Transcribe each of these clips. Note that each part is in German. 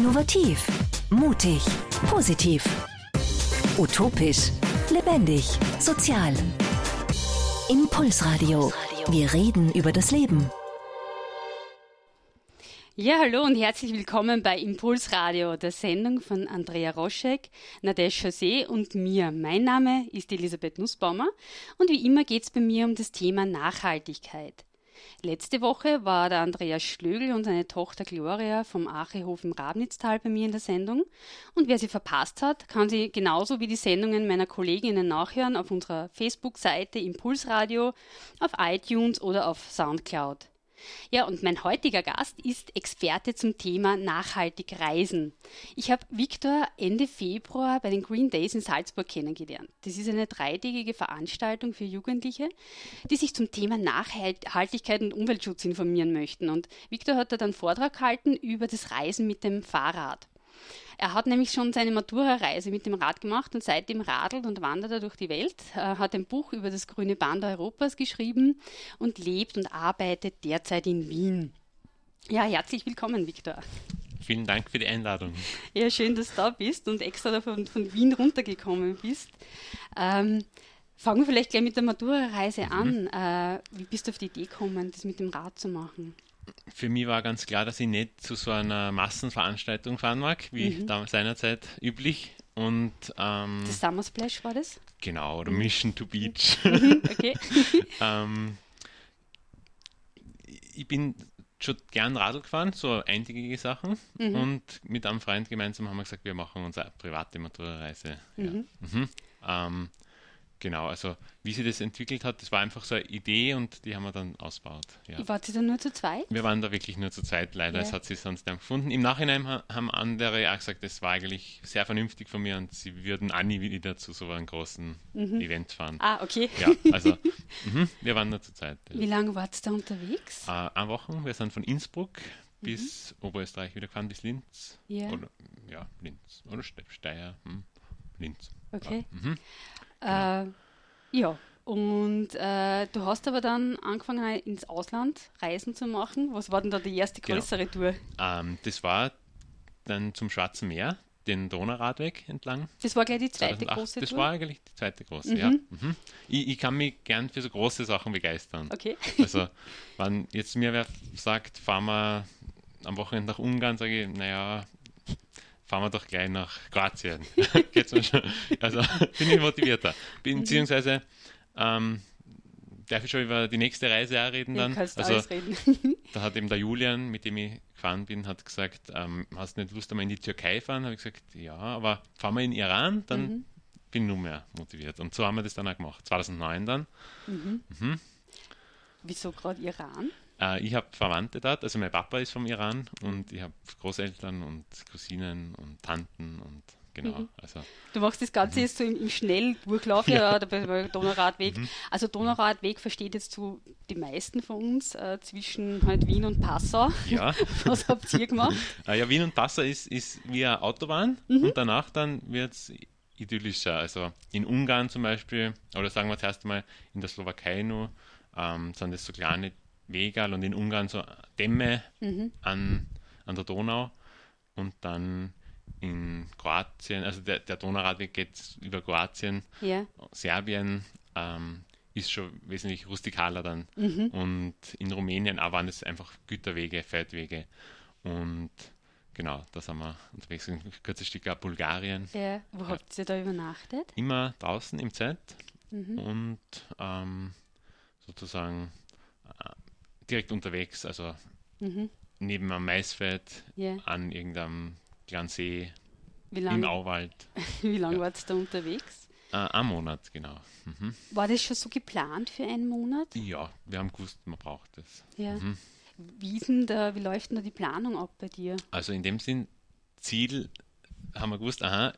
Innovativ, mutig, positiv, utopisch, lebendig, sozial. Impulsradio. Wir reden über das Leben. Ja, hallo und herzlich willkommen bei Impulsradio, der Sendung von Andrea Roschek, Nadesh José und mir. Mein Name ist Elisabeth Nussbaumer und wie immer geht es bei mir um das Thema Nachhaltigkeit. Letzte Woche war der Andreas Schlögl und seine Tochter Gloria vom Achehof im Rabnitztal bei mir in der Sendung. Und wer sie verpasst hat, kann sie genauso wie die Sendungen meiner Kolleginnen nachhören auf unserer Facebook-Seite Impulsradio, auf iTunes oder auf Soundcloud. Ja, und mein heutiger Gast ist Experte zum Thema nachhaltig reisen. Ich habe Viktor Ende Februar bei den Green Days in Salzburg kennengelernt. Das ist eine dreitägige Veranstaltung für Jugendliche, die sich zum Thema Nachhaltigkeit und Umweltschutz informieren möchten. Und Viktor hat dort einen Vortrag gehalten über das Reisen mit dem Fahrrad. Er hat nämlich schon seine Matura-Reise mit dem Rad gemacht und seitdem radelt und wandert er durch die Welt, er hat ein Buch über das grüne Band Europas geschrieben und lebt und arbeitet derzeit in Wien. Ja, herzlich willkommen, Viktor. Vielen Dank für die Einladung. Ja, schön, dass du da bist und extra von, von Wien runtergekommen bist. Ähm, fangen wir vielleicht gleich mit der Matura-Reise mhm. an. Äh, wie bist du auf die Idee gekommen, das mit dem Rad zu machen? Für mich war ganz klar, dass ich nicht zu so einer Massenveranstaltung fahren mag, wie mhm. damals seinerzeit üblich. Und, ähm, das Summer Splash war das? Genau, oder mhm. Mission to Beach. Mhm, okay. ähm, ich bin schon gern Radl gefahren, so eintägige Sachen. Mhm. Und mit einem Freund gemeinsam haben wir gesagt, wir machen unsere private Matura-Reise. Ja. Mhm. Mhm. Ähm, Genau, also wie sich das entwickelt hat, das war einfach so eine Idee und die haben wir dann ausgebaut. Ja. Wart ihr dann nur zu zweit? Wir waren da wirklich nur zu zweit, leider. Ja. Es hat sich sonst nicht gefunden. Im Nachhinein haben andere auch gesagt, das war eigentlich sehr vernünftig von mir und sie würden auch nie wieder zu so einem großen mhm. Event fahren. Ah, okay. Ja, also mh, wir waren nur zu zweit. Ja. Wie lange wart ihr da unterwegs? Äh, eine Woche. Wir sind von Innsbruck mhm. bis Oberösterreich wieder gefahren, bis Linz. Ja. Oder, ja, Linz. Oder Steyr. Hm. Linz. Okay. Ja. Mhm. Äh, ja, und äh, du hast aber dann angefangen, ins Ausland Reisen zu machen. Was war denn da die erste genau. größere genau. Tour? Ähm, das war dann zum Schwarzen Meer, den Donauradweg entlang. Das war gleich die zweite 2008. große das Tour? Das war eigentlich die zweite große, mhm. ja. Mhm. Ich, ich, kann mich gern für so große Sachen begeistern. Okay. Also, wenn jetzt mir wer sagt, fahren wir am Wochenende nach Ungarn, sage ich, naja, fahren wir doch gleich nach Kroatien. Geht's mir schon. Also bin ich motivierter. Beziehungsweise ähm, darf ich schon über die nächste Reise auch reden dann. Ja, also, reden. da hat eben der Julian, mit dem ich gefahren bin, hat gesagt, ähm, hast du nicht Lust, einmal in die Türkei fahren? Habe ich gesagt, ja, aber fahren wir in Iran, dann mhm. bin ich nur mehr motiviert. Und so haben wir das dann auch gemacht. 2009 dann. Mhm. Mhm. Wieso gerade Iran? Äh, ich habe Verwandte dort, also mein Papa ist vom Iran und ich habe Großeltern und Cousinen und Tanten und genau. Mhm. Also, du machst das Ganze mhm. jetzt so im, im Schnelldurchlauf, ja, ja beim Donauradweg. Mhm. Also Donauradweg versteht jetzt so die meisten von uns äh, zwischen halt Wien und Passau. Ja. Was habt ihr gemacht? äh, ja, Wien und Passau ist, ist wie eine Autobahn mhm. und danach dann wird es idyllischer. Also in Ungarn zum Beispiel, oder sagen wir zuerst mal in der Slowakei nur, ähm, sind das so kleine Wegal und in Ungarn so Dämme mhm. an, an der Donau und dann in Kroatien, also der, der Donauradweg geht über Kroatien, ja. Serbien ähm, ist schon wesentlich rustikaler dann mhm. und in Rumänien auch waren es einfach Güterwege, Feldwege und genau, da sind wir unterwegs, ein kurzes Stück ab Bulgarien. Ja. Wo ja. habt ihr da übernachtet? Immer draußen im Zelt mhm. und ähm, sozusagen äh, direkt unterwegs, also mhm. neben einem Maisfeld yeah. an irgendeinem kleinen See im Auwald. Wie lange ja. wart ihr da unterwegs? Äh, ein Monat, genau. Mhm. War das schon so geplant für einen Monat? Ja, wir haben gewusst, man braucht das. Ja. Mhm. Wie, da, wie läuft denn da die Planung ab bei dir? Also in dem Sinn, Ziel haben wir gewusst, aha,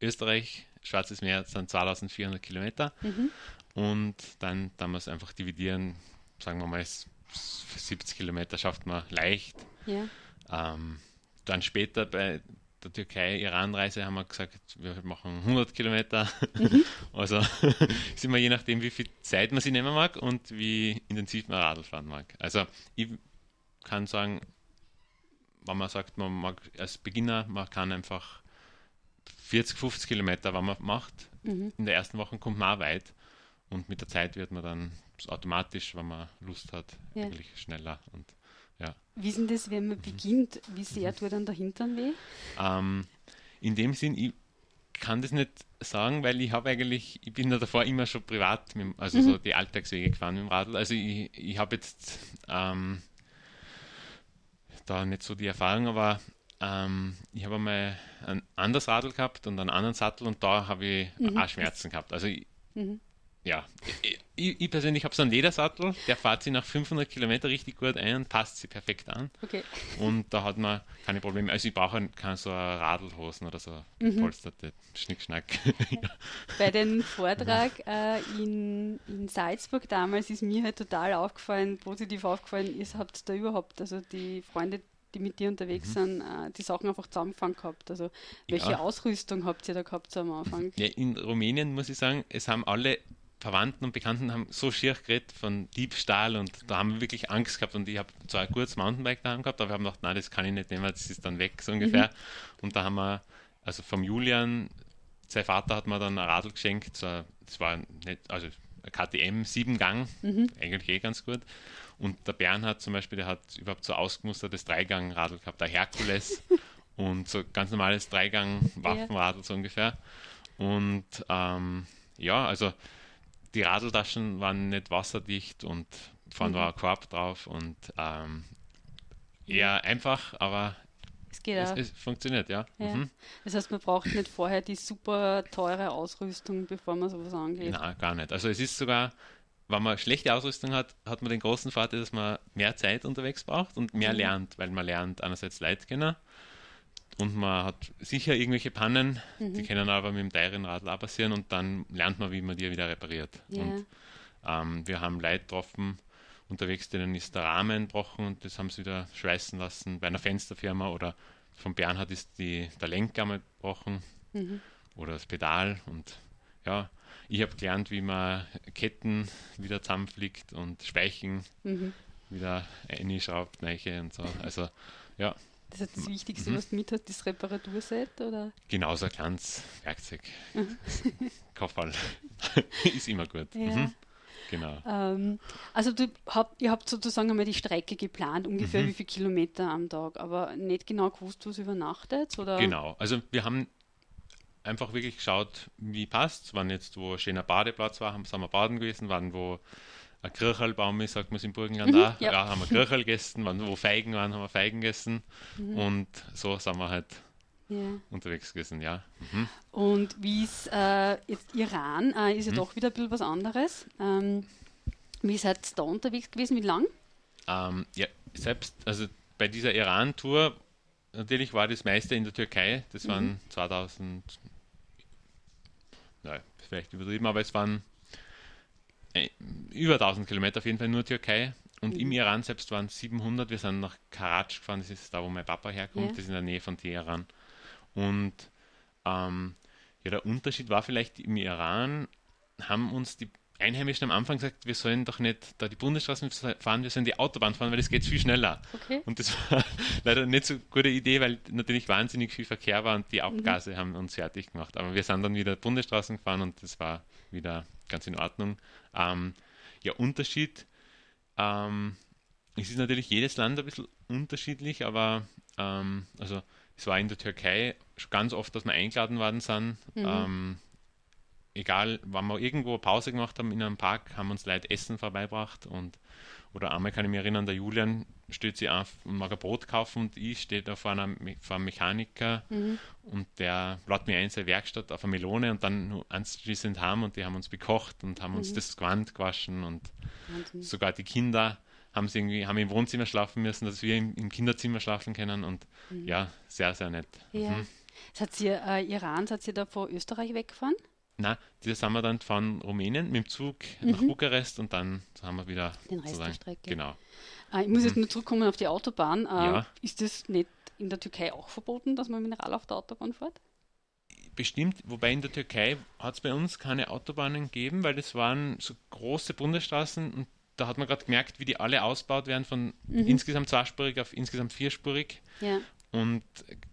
Österreich, Schwarzes Meer sind 2400 Kilometer mhm. und dann, es einfach dividieren, sagen wir mal, 70 Kilometer schafft man leicht. Ja. Ähm, dann später bei der Türkei-Iran-Reise haben wir gesagt, wir machen 100 Kilometer. Mhm. Also sind wir je nachdem, wie viel Zeit man sich nehmen mag und wie intensiv man Radl fahren mag. Also ich kann sagen, wenn man sagt, man mag als Beginner, man kann einfach 40, 50 Kilometer, wenn man macht, mhm. in der ersten Woche kommt man auch weit. Und mit der Zeit wird man dann automatisch, wenn man Lust hat, ja. eigentlich schneller. Und, ja. Wie ist denn das, wenn man mhm. beginnt? Wie sehr tut dann der Hintern weh? Ähm, in dem Sinn, ich kann das nicht sagen, weil ich habe eigentlich, ich bin da davor immer schon privat, mit, also mhm. so die Alltagswege gefahren mit dem Radl. Also ich, ich habe jetzt ähm, da nicht so die Erfahrung, aber ähm, ich habe einmal ein anderes Radl gehabt und einen anderen Sattel und da habe ich mhm. auch Schmerzen gehabt. Also ich, mhm ja, ich, ich persönlich habe so einen Ledersattel, der fährt sich nach 500 Kilometern richtig gut ein und passt sie perfekt an. Okay. Und da hat man keine Probleme. Also ich brauche keine so Radlhosen oder so mhm. polsterte Schnickschnack. Bei dem Vortrag äh, in, in Salzburg damals ist mir halt total aufgefallen, positiv aufgefallen, ihr habt da überhaupt, also die Freunde, die mit dir unterwegs mhm. sind, äh, die Sachen einfach zusammengefangen gehabt. Also welche ja. Ausrüstung habt ihr da gehabt am Anfang? Ja, in Rumänien muss ich sagen, es haben alle Verwandten und Bekannten haben so schier geredet von Diebstahl und da haben wir wirklich Angst gehabt und ich habe zwar ein gutes Mountainbike daheim gehabt, aber wir haben gedacht, nein, das kann ich nicht nehmen, das ist dann weg, so ungefähr. Mhm. Und da haben wir, also vom Julian, sein Vater hat mir dann ein Radl geschenkt, so, das war nicht, also ein KTM, sieben Gang, mhm. eigentlich eh ganz gut. Und der Bernhard zum Beispiel, der hat überhaupt so ausgemustertes Dreigang-Radl gehabt, der Herkules und so ganz normales Dreigang-Waffenradl so ungefähr. Und ähm, ja, also die Radeltaschen waren nicht wasserdicht und vorne mhm. war ein Korb drauf und ähm, eher einfach, aber es, geht es, es funktioniert, ja. ja. Mhm. Das heißt, man braucht nicht vorher die super teure Ausrüstung, bevor man sowas angeht. Nein, gar nicht. Also es ist sogar, wenn man schlechte Ausrüstung hat, hat man den großen Vorteil, dass man mehr Zeit unterwegs braucht und mehr mhm. lernt, weil man lernt einerseits Leute kennen und man hat sicher irgendwelche Pannen, mhm. die können aber mit dem teuren Radl auch passieren und dann lernt man, wie man die wieder repariert. Ja. Und ähm, wir haben Leute getroffen, unterwegs, denen ist der Rahmen gebrochen und das haben sie wieder schweißen lassen bei einer Fensterfirma oder von Bernhard ist die, der Lenker gebrochen mhm. oder das Pedal und ja, ich habe gelernt, wie man Ketten wieder zusammenfliegt und Speichen mhm. wieder einschraubt, Neiche und so. Also ja, das ist das Wichtigste, mhm. was du mit hast, das Reparaturset, oder? Genau, so ein kleines Werkzeug. Mhm. Kopfball. ist immer gut. Ja. Mhm. Genau. Ähm, also du habt, ihr habt sozusagen einmal die Strecke geplant, ungefähr mhm. wie viele Kilometer am Tag, aber nicht genau gewusst, wo es übernachtet, oder? Genau, also wir haben einfach wirklich geschaut, wie passt Wann jetzt, wo ein schöner Badeplatz war, haben, sind wir baden gewesen, wann wo ein Kirchelbaum ist, sagt man es im Burgenland mhm, auch. Ja. ja. haben wir Kirchel gegessen, wo Feigen waren, haben wir Feigen gegessen. Mhm. Und so sind wir halt ja. unterwegs gewesen, ja. Mhm. Und wie ist äh, jetzt Iran, äh, ist ja mhm. doch wieder ein bisschen was anderes. Ähm, wie seid ihr da unterwegs gewesen? Wie lang? Ähm, ja, selbst, also bei dieser Iran-Tour, natürlich war das meiste in der Türkei. Das waren 2000, mhm. nein, vielleicht übertrieben, aber es waren äh, über 1000 Kilometer auf jeden Fall nur Türkei. Und mhm. im Iran selbst waren es 700. Wir sind nach Karatsch gefahren, das ist da, wo mein Papa herkommt, ja. das ist in der Nähe von Teheran. Und ähm, ja, der Unterschied war vielleicht im Iran, haben uns die Einheimischen am Anfang gesagt, wir sollen doch nicht da die Bundesstraßen fahren, wir sollen die Autobahn fahren, weil das geht viel schneller. Okay. Und das war leider nicht so eine gute Idee, weil natürlich wahnsinnig viel Verkehr war und die Abgase mhm. haben uns fertig gemacht. Aber wir sind dann wieder Bundesstraßen gefahren und das war wieder ganz in Ordnung. Ähm, ja, Unterschied. Ähm, es ist natürlich jedes Land ein bisschen unterschiedlich, aber ähm, also es war in der Türkei ganz oft, dass wir eingeladen worden sind. Mhm. Ähm, egal, wenn wir irgendwo Pause gemacht haben in einem Park, haben uns Leute Essen vorbeibracht und oder einmal kann ich mich erinnern, der Julian steht sich auf und mag ein Brot kaufen und ich stehe da vor, einer, vor einem Mechaniker mhm. und der lädt mir ein in seine Werkstatt auf eine Melone und dann anschließend haben und die haben uns bekocht und haben mhm. uns das Gewand gewaschen und Wahnsinn. sogar die Kinder haben sie irgendwie, haben im Wohnzimmer schlafen müssen, dass wir im, im Kinderzimmer schlafen können und mhm. ja, sehr, sehr nett. Ja. Mhm. Hat sie, äh, Iran, hat sie da vor Österreich weggefahren? Nein, das sind wir dann von Rumänien mit dem Zug mhm. nach Bukarest und dann haben wir wieder den Rest der Strecke. Genau. Äh, ich muss jetzt mhm. nur zurückkommen auf die Autobahn. Äh, ja. Ist das nicht in der Türkei auch verboten, dass man Mineral auf der Autobahn fährt? Bestimmt, wobei in der Türkei hat es bei uns keine Autobahnen gegeben, weil das waren so große Bundesstraßen und da hat man gerade gemerkt, wie die alle ausgebaut werden von mhm. insgesamt zweispurig auf insgesamt vierspurig. Ja. Und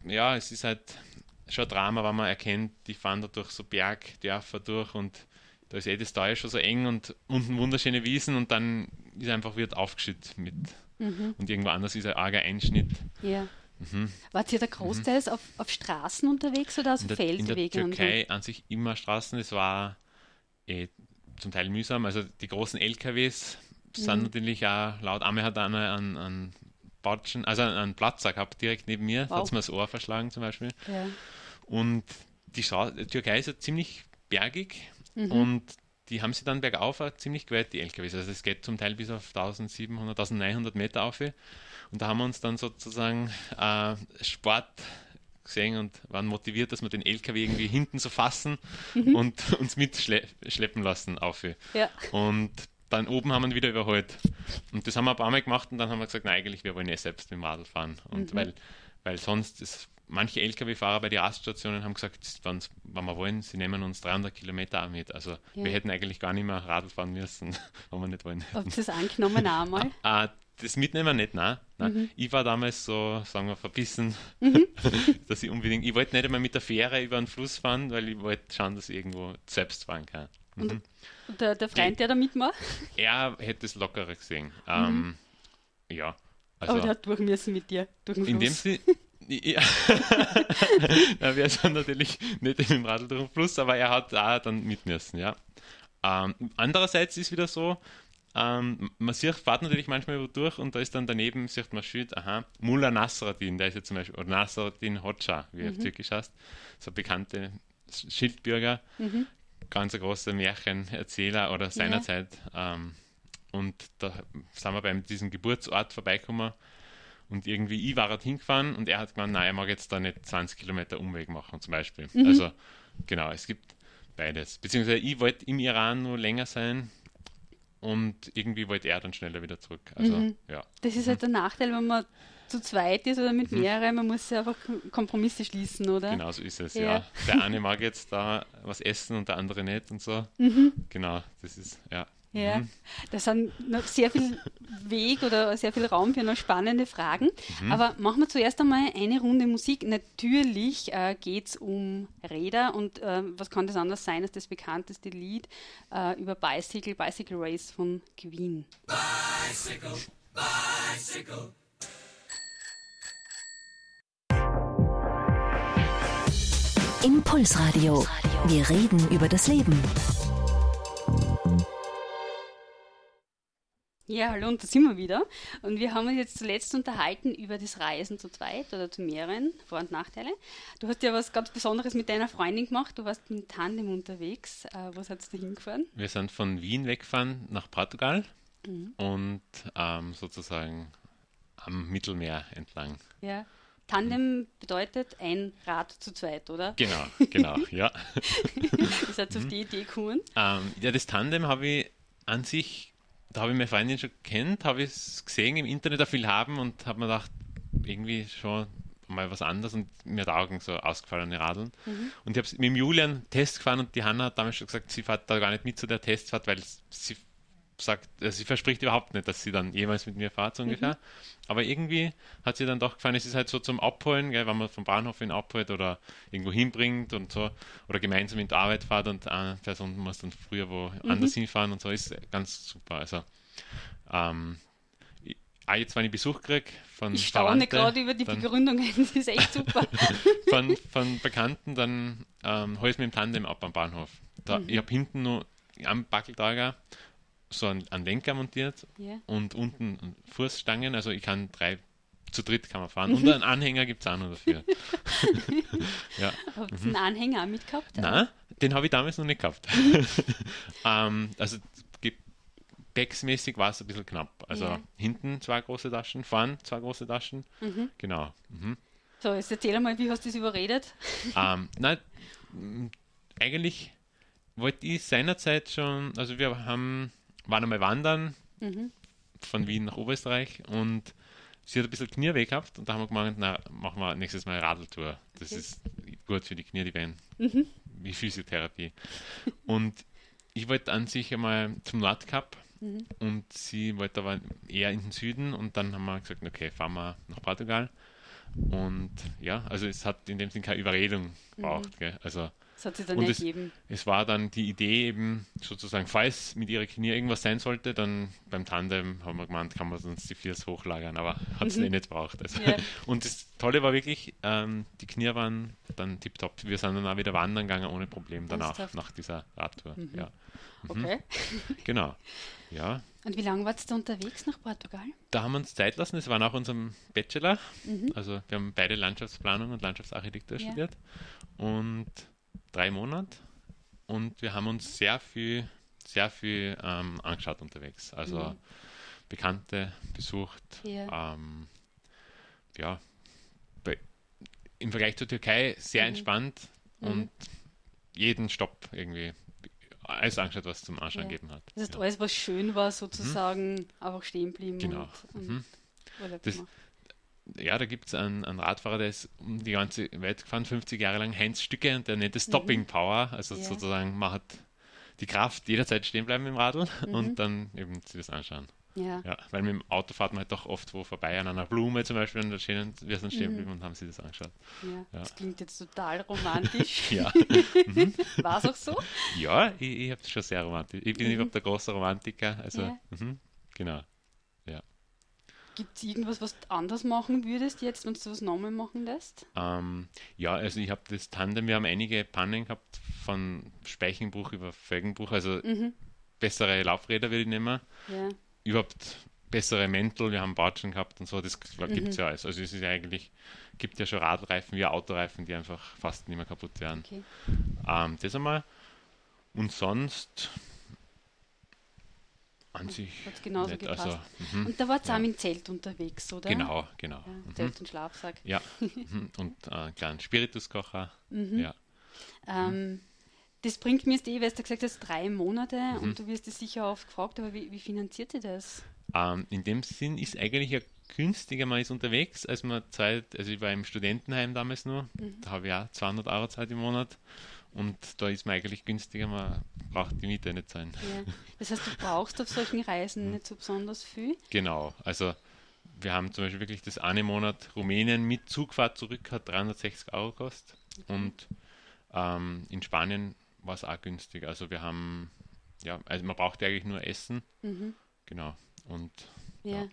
ja, es ist halt schon ein Drama, wenn man erkennt, die fahren da durch so Bergdörfer durch und da ist eh das Tal schon so eng und unten wunderschöne Wiesen und dann ist einfach wird aufgeschüttet mit mhm. und irgendwo anders ist ein arger Einschnitt. Ja. Mhm. Wart ihr da großteils mhm. auf, auf Straßen unterwegs oder auf Feldwegen? In der Türkei an sich immer Straßen. Es war eh zum Teil mühsam. Also die großen LKWs sind mhm. natürlich auch laut. Einmal hat einer einen, einen Batschen, also einen Platz gehabt, direkt neben mir. Wow. Hat mir das Ohr verschlagen zum Beispiel. Ja. Und die, die, Türkei ist ja ziemlich bergig mhm. und die haben sie dann bergauf ziemlich geweiht, die LKWs. Also es geht zum Teil bis auf 1700, 1900 Meter auf. Und da haben wir uns dann sozusagen äh, Sport gesehen und waren motiviert, dass wir den LKW irgendwie hinten so fassen mhm. und uns mitschleppen lassen auf. Ja. Und dann oben haben wir ihn wieder überholt. Und das haben wir ein paar Mal gemacht und dann haben wir gesagt, na eigentlich, wir wollen ja selbst mit dem Radl fahren. Und mhm. weil, weil sonst ist manche Lkw-Fahrer bei den Raststationen haben gesagt, wenn, wenn wir wollen, sie nehmen uns 300 Kilometer mit. Also ja. wir hätten eigentlich gar nicht mehr Radl fahren müssen, wenn wir nicht wollen. Habt ihr das angenommen einmal? Ah, das mitnehmen nicht, nein. nein. Mhm. Ich war damals so, sagen wir, verbissen, mhm. dass ich unbedingt, ich wollte nicht einmal mit der Fähre über den Fluss fahren, weil ich wollte schauen, dass ich irgendwo selbst fahren kann. Mhm. Und der, der Freund, der da mitmacht? Er hätte es lockerer gesehen. Ähm, mhm. ja. Also, Aber der hat durch müssen mit dir, durch. In dem Sinne, ja. ja, wir sind natürlich nicht dem Radl durch den Fluss, aber er hat auch dann mit müssen, ja. Ähm, andererseits ist wieder so, ähm, man sieht, fährt natürlich manchmal durch und da ist dann daneben, sieht man Schild, aha, Mullah Nasraddin, der ist jetzt zum Beispiel, oder Nasraddin Hoxha, wie er auf mhm. Türkisch heißt, so bekannte Schildbürger, mhm. Ganz großer Märchenerzähler oder seinerzeit. Ja. Ähm, und da sind wir bei diesem Geburtsort vorbeigekommen und irgendwie, ich war halt hingefahren und er hat gemeint, nein, er mag jetzt da nicht 20 Kilometer Umweg machen, zum Beispiel. Mhm. Also, genau, es gibt beides. Beziehungsweise ich wollte im Iran nur länger sein und irgendwie wollte er dann schneller wieder zurück. Also, mhm. ja. Das ist halt der Nachteil, wenn man zu zweit ist oder mit mhm. mehreren, man muss ja einfach Kompromisse schließen, oder? Genau so ist es, ja. ja. Der eine mag jetzt da was essen und der andere nicht und so. Mhm. Genau, das ist, ja. Ja, mhm. da sind noch sehr viel Weg oder sehr viel Raum für noch spannende Fragen. Mhm. Aber machen wir zuerst einmal eine Runde Musik. Natürlich äh, geht es um Räder und äh, was kann das anders sein als das bekannteste Lied äh, über Bicycle, Bicycle Race von Queen. Bicycle, Bicycle. Impulsradio. Wir reden über das Leben. Ja, hallo, und da sind wir wieder. Und wir haben uns jetzt zuletzt unterhalten über das Reisen zu zweit oder zu mehreren, Vor- und Nachteile. Du hast ja was ganz Besonderes mit deiner Freundin gemacht. Du warst mit Tandem unterwegs. Äh, wo seid ihr hingefahren? Wir sind von Wien weggefahren nach Portugal mhm. und ähm, sozusagen am Mittelmeer entlang. Ja. Tandem bedeutet ein Rad zu zweit, oder? Genau, genau, ja. Ihr seid auf mhm. die Idee gekommen? Ähm, ja, das Tandem habe ich an sich da habe ich meine Freundin schon kennt, habe ich es gesehen im Internet auch viel haben und habe mir gedacht, irgendwie schon mal was anderes und mir hat Augen so ausgefallene Radeln. Mhm. Und ich habe mit dem Julian Test gefahren und die Hanna hat damals schon gesagt, sie fährt da gar nicht mit zu der Testfahrt, weil sie sagt, also sie verspricht überhaupt nicht, dass sie dann jemals mit mir fährt, so mhm. ungefähr. Aber irgendwie hat sie dann doch gefallen, es ist halt so zum Abholen, gell, wenn man vom Bahnhof ihn abholt oder irgendwo hinbringt und so, oder gemeinsam in die Arbeit fährt und eine Person muss dann früher wo mhm. anders hinfahren und so, ist ganz super. Also, ähm, Ah, jetzt, wenn ich Besuch kriege von Ich staune gerade über die dann, Begründungen, das ist echt super. von, von Bekannten, dann ähm, hole ich mir im Tandem ab am Bahnhof. Da, mhm. Ich habe hinten nur am Backeltager so einen, einen Lenker montiert yeah. und unten Fußstangen, also ich kann drei zu dritt kann man fahren. Und einen Anhänger gibt es auch noch dafür. ja. Habt ihr mhm. einen Anhänger auch mitgehabt? Nein, den habe ich damals noch nicht gehabt. ähm, also gepäcksmäßig war es ein bisschen knapp. Also yeah. hinten zwei große Taschen, vorn zwei große Taschen. Mhm. Genau. Mhm. So, jetzt erzähl mal, wie hast du das überredet? ähm, nein, eigentlich wollte ich seinerzeit schon, also wir haben waren einmal wandern mhm. von Wien nach Oberösterreich und sie hat ein bisschen Knie weg gehabt und da haben wir gemeint, na, machen wir nächstes Mal Radeltour. Das okay. ist gut für die Knie, die werden mhm. wie Physiotherapie. und ich wollte an sich einmal zum Nordkap Mhm. und sie wollte aber eher in den Süden und dann haben wir gesagt, okay, fahren wir nach Portugal. Und ja, also es hat in dem Sinn keine Überredung gebraucht. Gell? Also Das hat sich dann Und es- ergeben. es war dann die Idee eben sozusagen, falls mit ihrer Knie irgendwas sein sollte, dann beim Tandem haben wir gemeint, kann man uns die Viers hochlagern, aber hat es eh nicht gebraucht. Also, Ja. Und das Tolle war wirklich, ähm, die Knie waren dann tipptopp. Wir sind dann auch wieder wandern gegangen ohne Problem danach, Ernsthaft? nach dieser Radtour. Ja, Okay. genau. Ja, Und wie lange warst du unterwegs nach Portugal? da haben wir uns Zeit lassen. Es war nach unserem Bachelor. Mhm. Also wir haben beide Landschaftsplanung und Landschaftsarchitektur Ja. studiert. Und drei Monate. Und wir haben uns sehr viel, sehr viel ähm, angeschaut unterwegs. Also Mhm. Bekannte besucht. Ja. Ähm, ja, bei, im Vergleich zur Türkei sehr Mhm. entspannt und jeden Stopp irgendwie alles angeschaut, was zum Anschauen Ja. gegeben hat. Das heißt, ja. alles, was schön war, sozusagen einfach stehen blieben Genau. und, und Mhm. Das-. Ja, da gibt es einen, einen Radfahrer, der ist um die ganze Welt gefahren, 50 Jahre lang, Heinz Stücke, und der nennt es Stopping Power. Also Mhm. Ja. sozusagen, man hat die Kraft, jederzeit stehen bleiben im Radl Mhm. und dann eben sich das anschauen. Ja. Ja, weil mit dem Auto fährt man halt doch oft wo vorbei, an einer Blume zum Beispiel, und da stehen, wir sind stehen geblieben und haben sich das angeschaut. Ja. Ja. Das klingt jetzt total romantisch. Ja, War es auch so? ja ich, ich habe es schon sehr romantisch. Ich bin überhaupt der große Romantiker, also Mhm. Ja. mhm, genau. Gibt es irgendwas, was du anders machen würdest jetzt, wenn du was nochmal machen lässt? Ähm, ja, also ich habe das Tandem, wir haben einige Pannen gehabt, von Speichenbruch über Felgenbruch, also Mhm. bessere Laufräder würde ich nehmen, Ja. überhaupt bessere Mäntel, wir haben Batschen gehabt und so, das gibt Mhm. es ja alles. Also es ist ja eigentlich, gibt ja schon Radreifen wie Autoreifen, die einfach fast nicht mehr kaputt werden. Okay. Ähm, das einmal. Und sonst an sich Hat's genauso nicht. gepasst. Also, mhm, Und da warst du Ja. dem Zelt unterwegs, oder? genau, genau. Ja, Mhm. Zelt und Schlafsack. Ja, mhm. und äh, einen kleinen Spirituskocher. Mhm. Ja. Ähm, das bringt mir jetzt eh, weil du gesagt hast, drei Monate Mhm. und du wirst es sicher oft gefragt, aber wie, wie finanziert ihr das? Ähm, in dem Sinn ist eigentlich ja günstiger, man ist unterwegs, als man Zeit, also ich war im Studentenheim damals nur, Mhm. da habe ich auch 200 Euro Zeit im Monat und da ist man eigentlich günstiger, man braucht die Miete nicht sein. Ja. Das heißt, du brauchst auf solchen Mhm. Reisen nicht so besonders viel. Genau, also wir haben zum Beispiel wirklich das eine Monat Rumänien mit Zugfahrt zurück hat 360 Euro gekostet und ähm, in Spanien war es auch günstig, also wir haben, ja, also man braucht eigentlich nur Essen, Mhm. genau, und Ja. Ja. Mhm.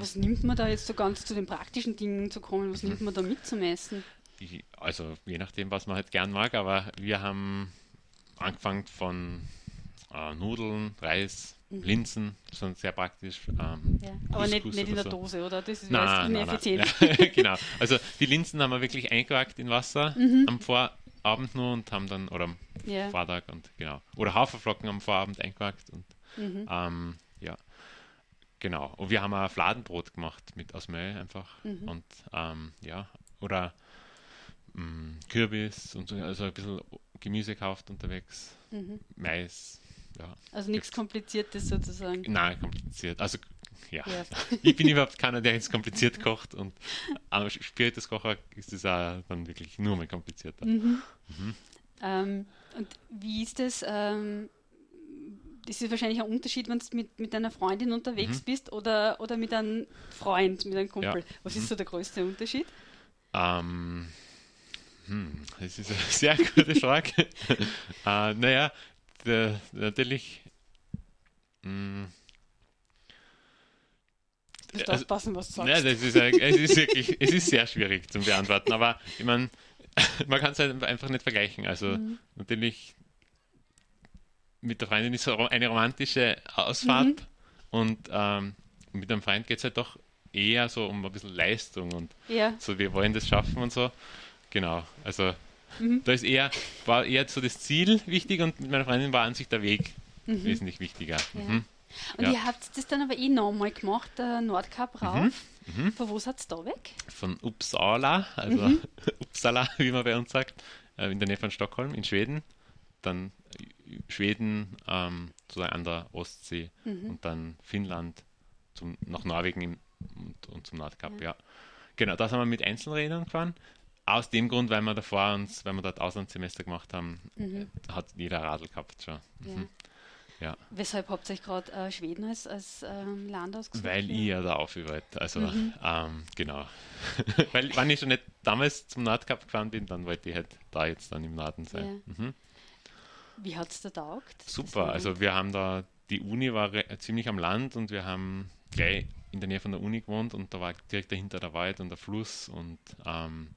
Was nimmt man da jetzt so ganz zu den praktischen Dingen zu kommen? Was nimmt man da mit zum Essen? Also je nachdem, was man halt gern mag, aber wir haben angefangen von äh, Nudeln, Reis, Linsen, das sind sehr praktisch. Ähm, Ja. Aber nicht, nicht in der so. Dose, oder? Das wäre Nein, nein, ineffizient. nein. Ja, genau. Also die Linsen haben wir wirklich eingewagt in Wasser Mhm. am Vorabend nur und haben dann, oder am Ja. Vortag und genau. Oder Haferflocken am Vorabend eingewagt und Mhm. ähm, ja. Genau. Und wir haben auch Fladenbrot gemacht mit aus Mehl einfach. Mhm. Und ähm, ja, oder mh, Kürbis und so, also ein bisschen Gemüse gekauft unterwegs. Mhm. Mais, ja. Also nichts Kompliziertes sozusagen. Nein, kompliziert. Also ja. Ja. Ich bin überhaupt keiner, der jetzt kompliziert kocht und am Spirituskocher ist es auch dann wirklich nur mal komplizierter. Mhm. Ähm, und wie ist das? Ähm, das ist wahrscheinlich ein Unterschied, wenn du mit, mit einer Freundin unterwegs bist oder, oder mit einem Freund, mit einem Kumpel. Ja. Was ist so der größte Unterschied? Ähm, hm, das ist eine sehr gute Frage. äh, naja, der, natürlich. Mh, Du musst Also- aufpassen, was du Ja, sagst. das ist, es ist wirklich, es ist sehr schwierig zum Beantworten, aber ich meine, man kann es halt einfach nicht vergleichen. Also Mhm. natürlich mit der Freundin ist so eine romantische Ausfahrt Mhm. und ähm, mit einem Freund geht es halt doch eher so um ein bisschen Leistung und ja, so, wir wollen das schaffen und so. Genau, also Mhm. da ist eher, war eher so das Ziel wichtig und mit meiner Freundin war an sich der Weg wesentlich wichtiger. Mhm. und ja. ihr habt das dann aber eh nochmal gemacht, der Nordkap rauf. Mhm. Von wo seid ihr da weg? von Uppsala, also Mhm. Uppsala, wie man bei uns sagt, äh, in der Nähe von Stockholm in Schweden. Dann äh, Schweden ähm, sozusagen an der Ostsee Mhm. und dann Finnland zum, nach Norwegen im, und, und zum Nordkap, ja. Genau, da sind wir mit Einzelrädern gefahren. Aus dem Grund, weil wir davor uns, weil wir dort Auslandssemester gemacht haben, Mhm. hat jeder Radl gehabt schon. Ja. Mhm. Ja. Weshalb habt ihr euch gerade äh, Schweden als, als ähm, Land ausgesucht? Weil ich ja da aufgewählt. Also, mhm. ähm, genau. Weil, wenn ich schon nicht damals zum Nordkap gefahren bin, dann wollte ich halt da jetzt dann im Norden sein. Ja. Mhm. Wie hat es da taugt? Super. Also, wir haben da, die Uni war ziemlich am Land und wir haben gleich in der Nähe von der Uni gewohnt und da war direkt dahinter der Wald und der Fluss und ähm,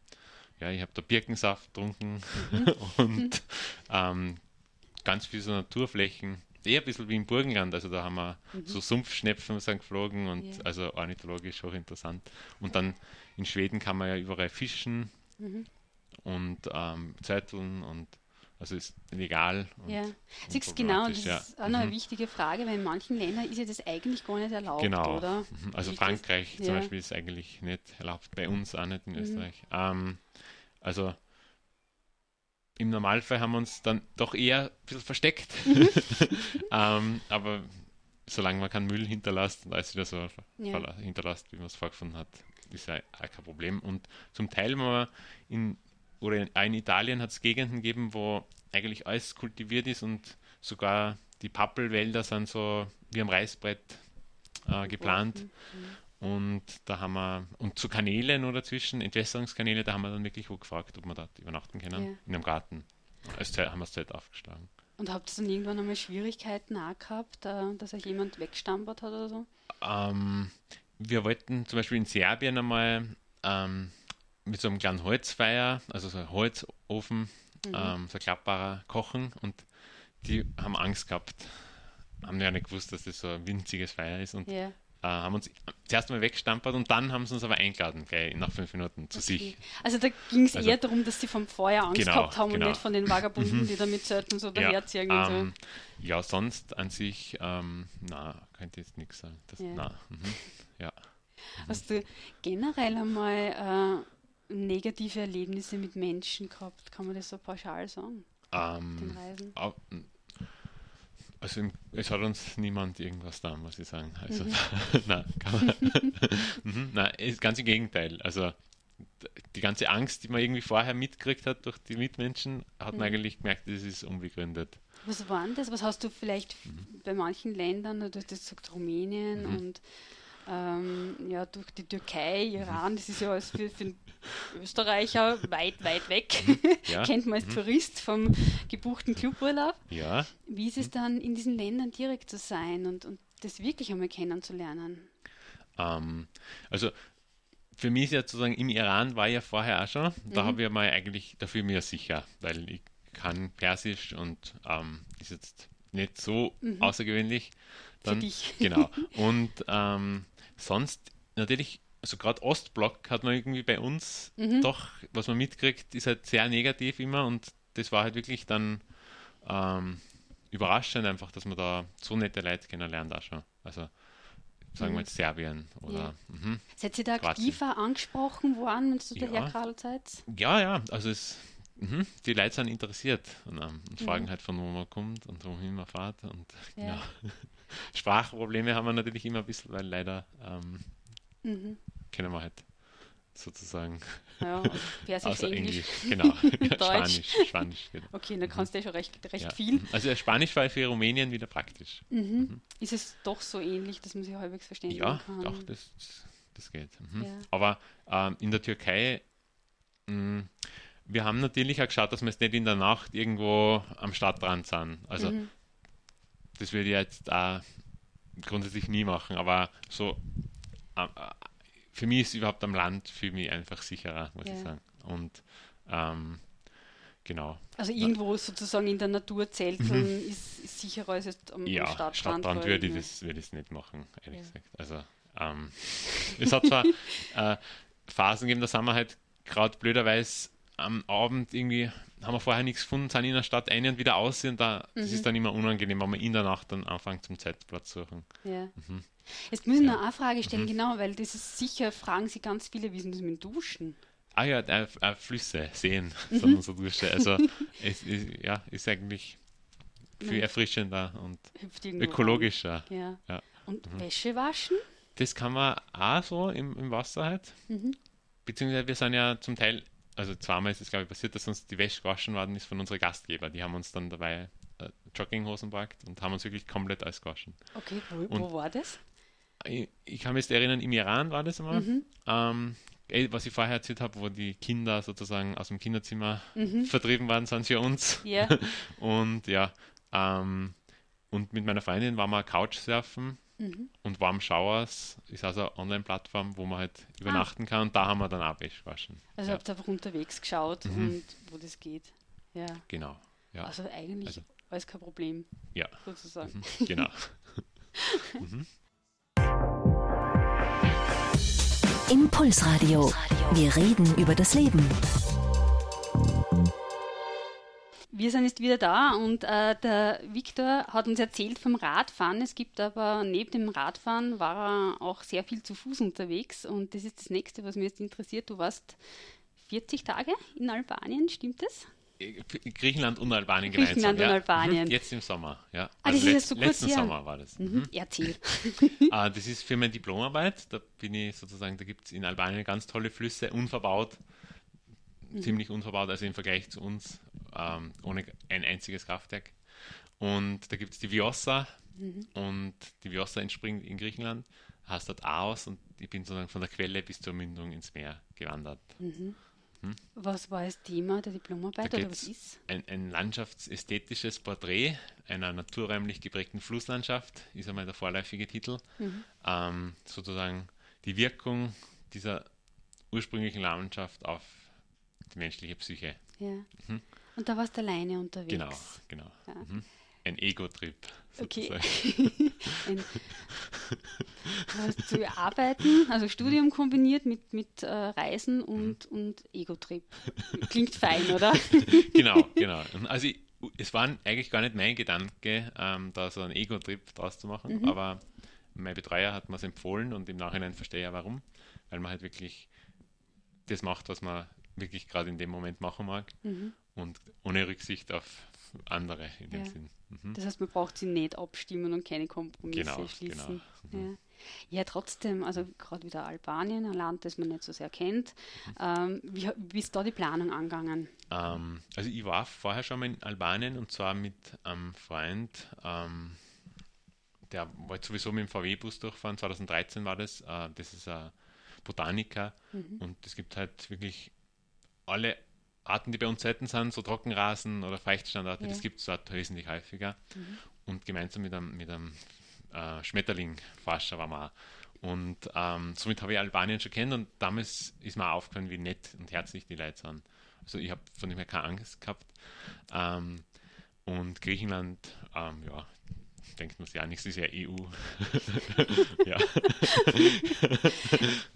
ja, ich habe da Birkensaft getrunken mhm. und ähm, ganz viele so Naturflächen eher ein bisschen wie im Burgenland. Also da haben wir mhm. so Sumpfschnepfen sind geflogen und ja. also ornithologisch hochinteressant. Und dann in Schweden kann man ja überall fischen mhm. und ähm, Zetteln und also ist legal. Und, ja, siehst du genau, das ja. ist auch noch eine mhm. wichtige Frage, weil in manchen Ländern ist ja das eigentlich gar nicht erlaubt, genau. oder? Mhm. Also Frankreich das, zum ja. Beispiel ist eigentlich nicht erlaubt, bei uns auch nicht in mhm. Österreich. Ähm, also im Normalfall haben wir uns dann doch eher ein bisschen versteckt. Mhm. ähm, aber solange man keinen Müll hinterlässt und alles wieder so ja. hinterlässt, wie man es vorgefunden hat, ist ja auch kein Problem. Und zum Teil man in, oder in, in Italien hat es Gegenden gegeben, wo eigentlich alles kultiviert ist und sogar die Pappelwälder sind so wie am Reißbrett äh, geplant. Mhm. Und da haben wir, und zu Kanälen oder zwischen, Entwässerungskanäle, da haben wir dann wirklich wo gefragt, ob wir dort übernachten können, ja. in einem Garten. Als haben wir das Zelt aufgeschlagen. Und habt ihr dann irgendwann einmal Schwierigkeiten auch gehabt, äh, dass euch jemand wegstampert hat oder so? Ähm, wir wollten zum Beispiel in Serbien einmal ähm, mit so einem kleinen Holzfeuer, also so einem Holzofen, mhm. ähm, so ein klappbarer, kochen und die haben Angst gehabt. Haben ja nicht gewusst, dass das so ein winziges Feuer ist und ja äh, haben uns zuerst mal weggestampert und dann haben sie uns aber eingeladen, gleich nach fünf Minuten zu okay. sich. Also da ging es also, eher darum, dass sie vom Feuer Angst genau, gehabt haben genau. und nicht von den Vagabunden, mhm. die da mit Zelten so daherziehen. Ja, ähm, so. ja, sonst an sich, ähm, na, könnte jetzt nichts sagen. Das, ja. Na, mhm, ja. Hast du generell einmal äh, negative Erlebnisse mit Menschen gehabt? Kann man das so pauschal sagen? Ähm, den Reisen? Also es hat uns niemand irgendwas da, muss ich sagen. Also, mhm. nein, kann man, mhm, nein, ist ganz im Gegenteil. Also die ganze Angst, die man irgendwie vorher mitgekriegt hat durch die Mitmenschen, hat mhm. man eigentlich gemerkt, das ist unbegründet. Was war denn das? Was hast du vielleicht mhm. bei manchen Ländern, du hast gesagt Rumänien mhm. und ähm, ja, durch die Türkei, Iran, das ist ja alles für, für Österreicher weit, weit weg. Mhm. Ja. Kennt man als mhm. Tourist vom gebuchten Cluburlaub. Ja. Wie ist es dann, in diesen Ländern direkt zu sein und, und das wirklich einmal kennenzulernen? Ähm, also für mich ist ja sozusagen im Iran war ich ja vorher auch schon. Da mhm. habe ich mal eigentlich dafür mir sicher, weil ich kann Persisch und ähm, ist jetzt nicht so mhm. außergewöhnlich. Dann, Für dich. Genau. Und ähm, sonst natürlich, also gerade Ostblock hat man irgendwie bei uns mhm. doch, was man mitkriegt, ist halt sehr negativ immer und das war halt wirklich dann ähm, überraschend einfach, dass man da so nette Leute kennenlernt auch schon. Also sagen wir mhm. jetzt Serbien oder. Ja. Mhm, Seid ihr da aktiver angesprochen worden, wenn du ja. daher seid? Ja, ja, also es, mh, die Leute sind interessiert und, ähm, und mhm. fragen halt von wo man kommt und wohin man fährt und ja. ja. Sprachprobleme haben wir natürlich immer ein bisschen, weil leider ähm, mhm. kennen wir halt sozusagen. Ja, Persisch, außer Englisch. Englisch. Genau, Spanisch. Spanisch genau. Okay, dann kannst du ja schon recht, recht ja. viel. Also Spanisch war für Rumänien wieder praktisch. Mhm. Mhm. Ist es doch so ähnlich, dass man sich halbwegs verständigen ja, kann? Ja, doch, das, das geht. Mhm. Ja. Aber ähm, in der Türkei, mh, mm, wir haben natürlich auch geschaut, dass wir jetzt nicht in der Nacht irgendwo am Stadtrand sind. Also mhm das würde ich jetzt auch grundsätzlich nie machen, aber so äh, für mich ist überhaupt am Land für mich einfach sicherer, muss ja. ich sagen. Und ähm, genau. Also irgendwo sozusagen in der Natur zelteln mhm. ist, ist, sicherer als jetzt am, ja, am Stadtrand. Stadtrand würde ich, das, würde ich nicht machen, ehrlich gesagt. Also ähm, es hat zwar äh, Phasen gegeben, da sind wir halt gerade blöderweise am Abend irgendwie haben wir vorher nichts gefunden, sind in der Stadt ein und wieder aus und da, mhm. das ist dann immer unangenehm, wenn man in der Nacht dann anfängt zum Zeitplatz suchen. Ja. Mhm. Jetzt muss ich ja. noch eine Frage stellen, mhm. genau, weil das ist sicher, fragen Sie ganz viele, wie ist das mit dem Duschen? Ah ja, äh, äh, Flüsse, Seen mhm. sind unsere Dusche. Also es ist, ja, ist eigentlich viel erfrischender und ökologischer. Ja. ja. Und mhm. Wäsche waschen? Das kann man auch so im, im Wasser halt. Mhm. Beziehungsweise wir sind ja zum Teil also zweimal ist es, glaube ich, passiert, dass uns die Wäsche gewaschen worden ist von unseren Gastgeber. Die haben uns dann dabei äh, Jogginghosen packt und haben uns wirklich komplett alles gewaschen. Okay, wo, wo war das? Ich, ich, kann mich jetzt erinnern, im Iran war das einmal. Mhm. Ähm, was ich vorher erzählt habe, wo die Kinder sozusagen aus dem Kinderzimmer mhm. vertrieben worden sind für uns. Yeah. und ja, ähm, und mit meiner Freundin waren wir Couchsurfen mhm. und Warm Showers ist also eine Online-Plattform, wo man halt ah. übernachten kann und da haben wir dann auch Wäsche waschen. Also ja. habt ihr einfach unterwegs geschaut mhm. und wo das geht. Ja. Genau. Ja. Also eigentlich also, alles kein Problem. Ja. Sozusagen. Mhm. Genau. mhm. Impulsradio. Wir reden über das Leben. Wir sind jetzt wieder da und äh, der Viktor hat uns erzählt vom Radfahren. Es gibt aber neben dem Radfahren war er auch sehr viel zu Fuß unterwegs und das ist das nächste, was mich jetzt interessiert. Du warst 40 Tage in Albanien, stimmt das? Griechenland und Albanien gemeinsam. Griechenland und Albanien. Jetzt im Sommer, ja. Ah, das also ist ja so letzten kurz, ja. Sommer war das. Mhm. Mhm. Erzähl. ah, das ist für meine Diplomarbeit. Da bin ich sozusagen, da gibt es in Albanien ganz tolle Flüsse, unverbaut, mhm. ziemlich unverbaut, also im Vergleich zu uns, ähm, ohne ein einziges Kraftwerk. Und da gibt es die Viossa mhm. und die Viossa entspringt in Griechenland, heißt dort Aos und ich bin sozusagen von der Quelle bis zur Mündung ins Meer gewandert. Mhm. Hm? Was war das Thema der Diplomarbeit oder was ist? Ein, ein landschaftsästhetisches Porträt einer naturräumlich geprägten Flusslandschaft, ist einmal der vorläufige Titel. Mhm. Ähm, sozusagen die Wirkung dieser ursprünglichen Landschaft auf die menschliche Psyche. Ja. Mhm. Und da warst du alleine unterwegs. Genau, genau. Ja. Mhm ein Ego-Trip. Okay. ein, hast zu arbeiten, also Studium kombiniert mit, mit äh, Reisen und, mhm. und Ego-Trip. Klingt fein, oder? genau, genau. Also ich, es war eigentlich gar nicht mein Gedanke, ähm, da so einen Ego-Trip draus zu machen, mhm. aber mein Betreuer hat mir es empfohlen und im Nachhinein verstehe ich ja warum, weil man halt wirklich das macht, was man wirklich gerade in dem Moment machen mag mhm. und ohne Rücksicht auf andere in dem ja. Sinn. Mhm. Das heißt, man braucht sie nicht abstimmen und keine Kompromisse genau, schließen. Genau. Mhm. Ja. ja. trotzdem, also gerade wieder Albanien, ein Land, das man nicht so sehr kennt. Mhm. Ähm, wie, wie, ist da die Planung angegangen? Ähm, also ich war vorher schon mal in Albanien und zwar mit einem Freund, ähm, der wollte sowieso mit dem VW-Bus durchfahren, 2013 war das. Äh, das ist ein Botaniker mhm. und es gibt halt wirklich alle Arten, die bei uns selten sind, so Trockenrasen oder Feuchtstandorte, ja. das gibt es dort wesentlich häufiger. Mhm. Und gemeinsam mit einem, mit einem äh, Schmetterlingforscher waren wir auch. Und ähm, somit habe ich Albanien schon kennt und damals ist mir auch aufgefallen, wie nett und herzlich die Leute sind. Also ich habe von dem her keine Angst gehabt. Ähm, und Griechenland, ähm, ja, denkt man sich ja nichts, ist ja EU. ja.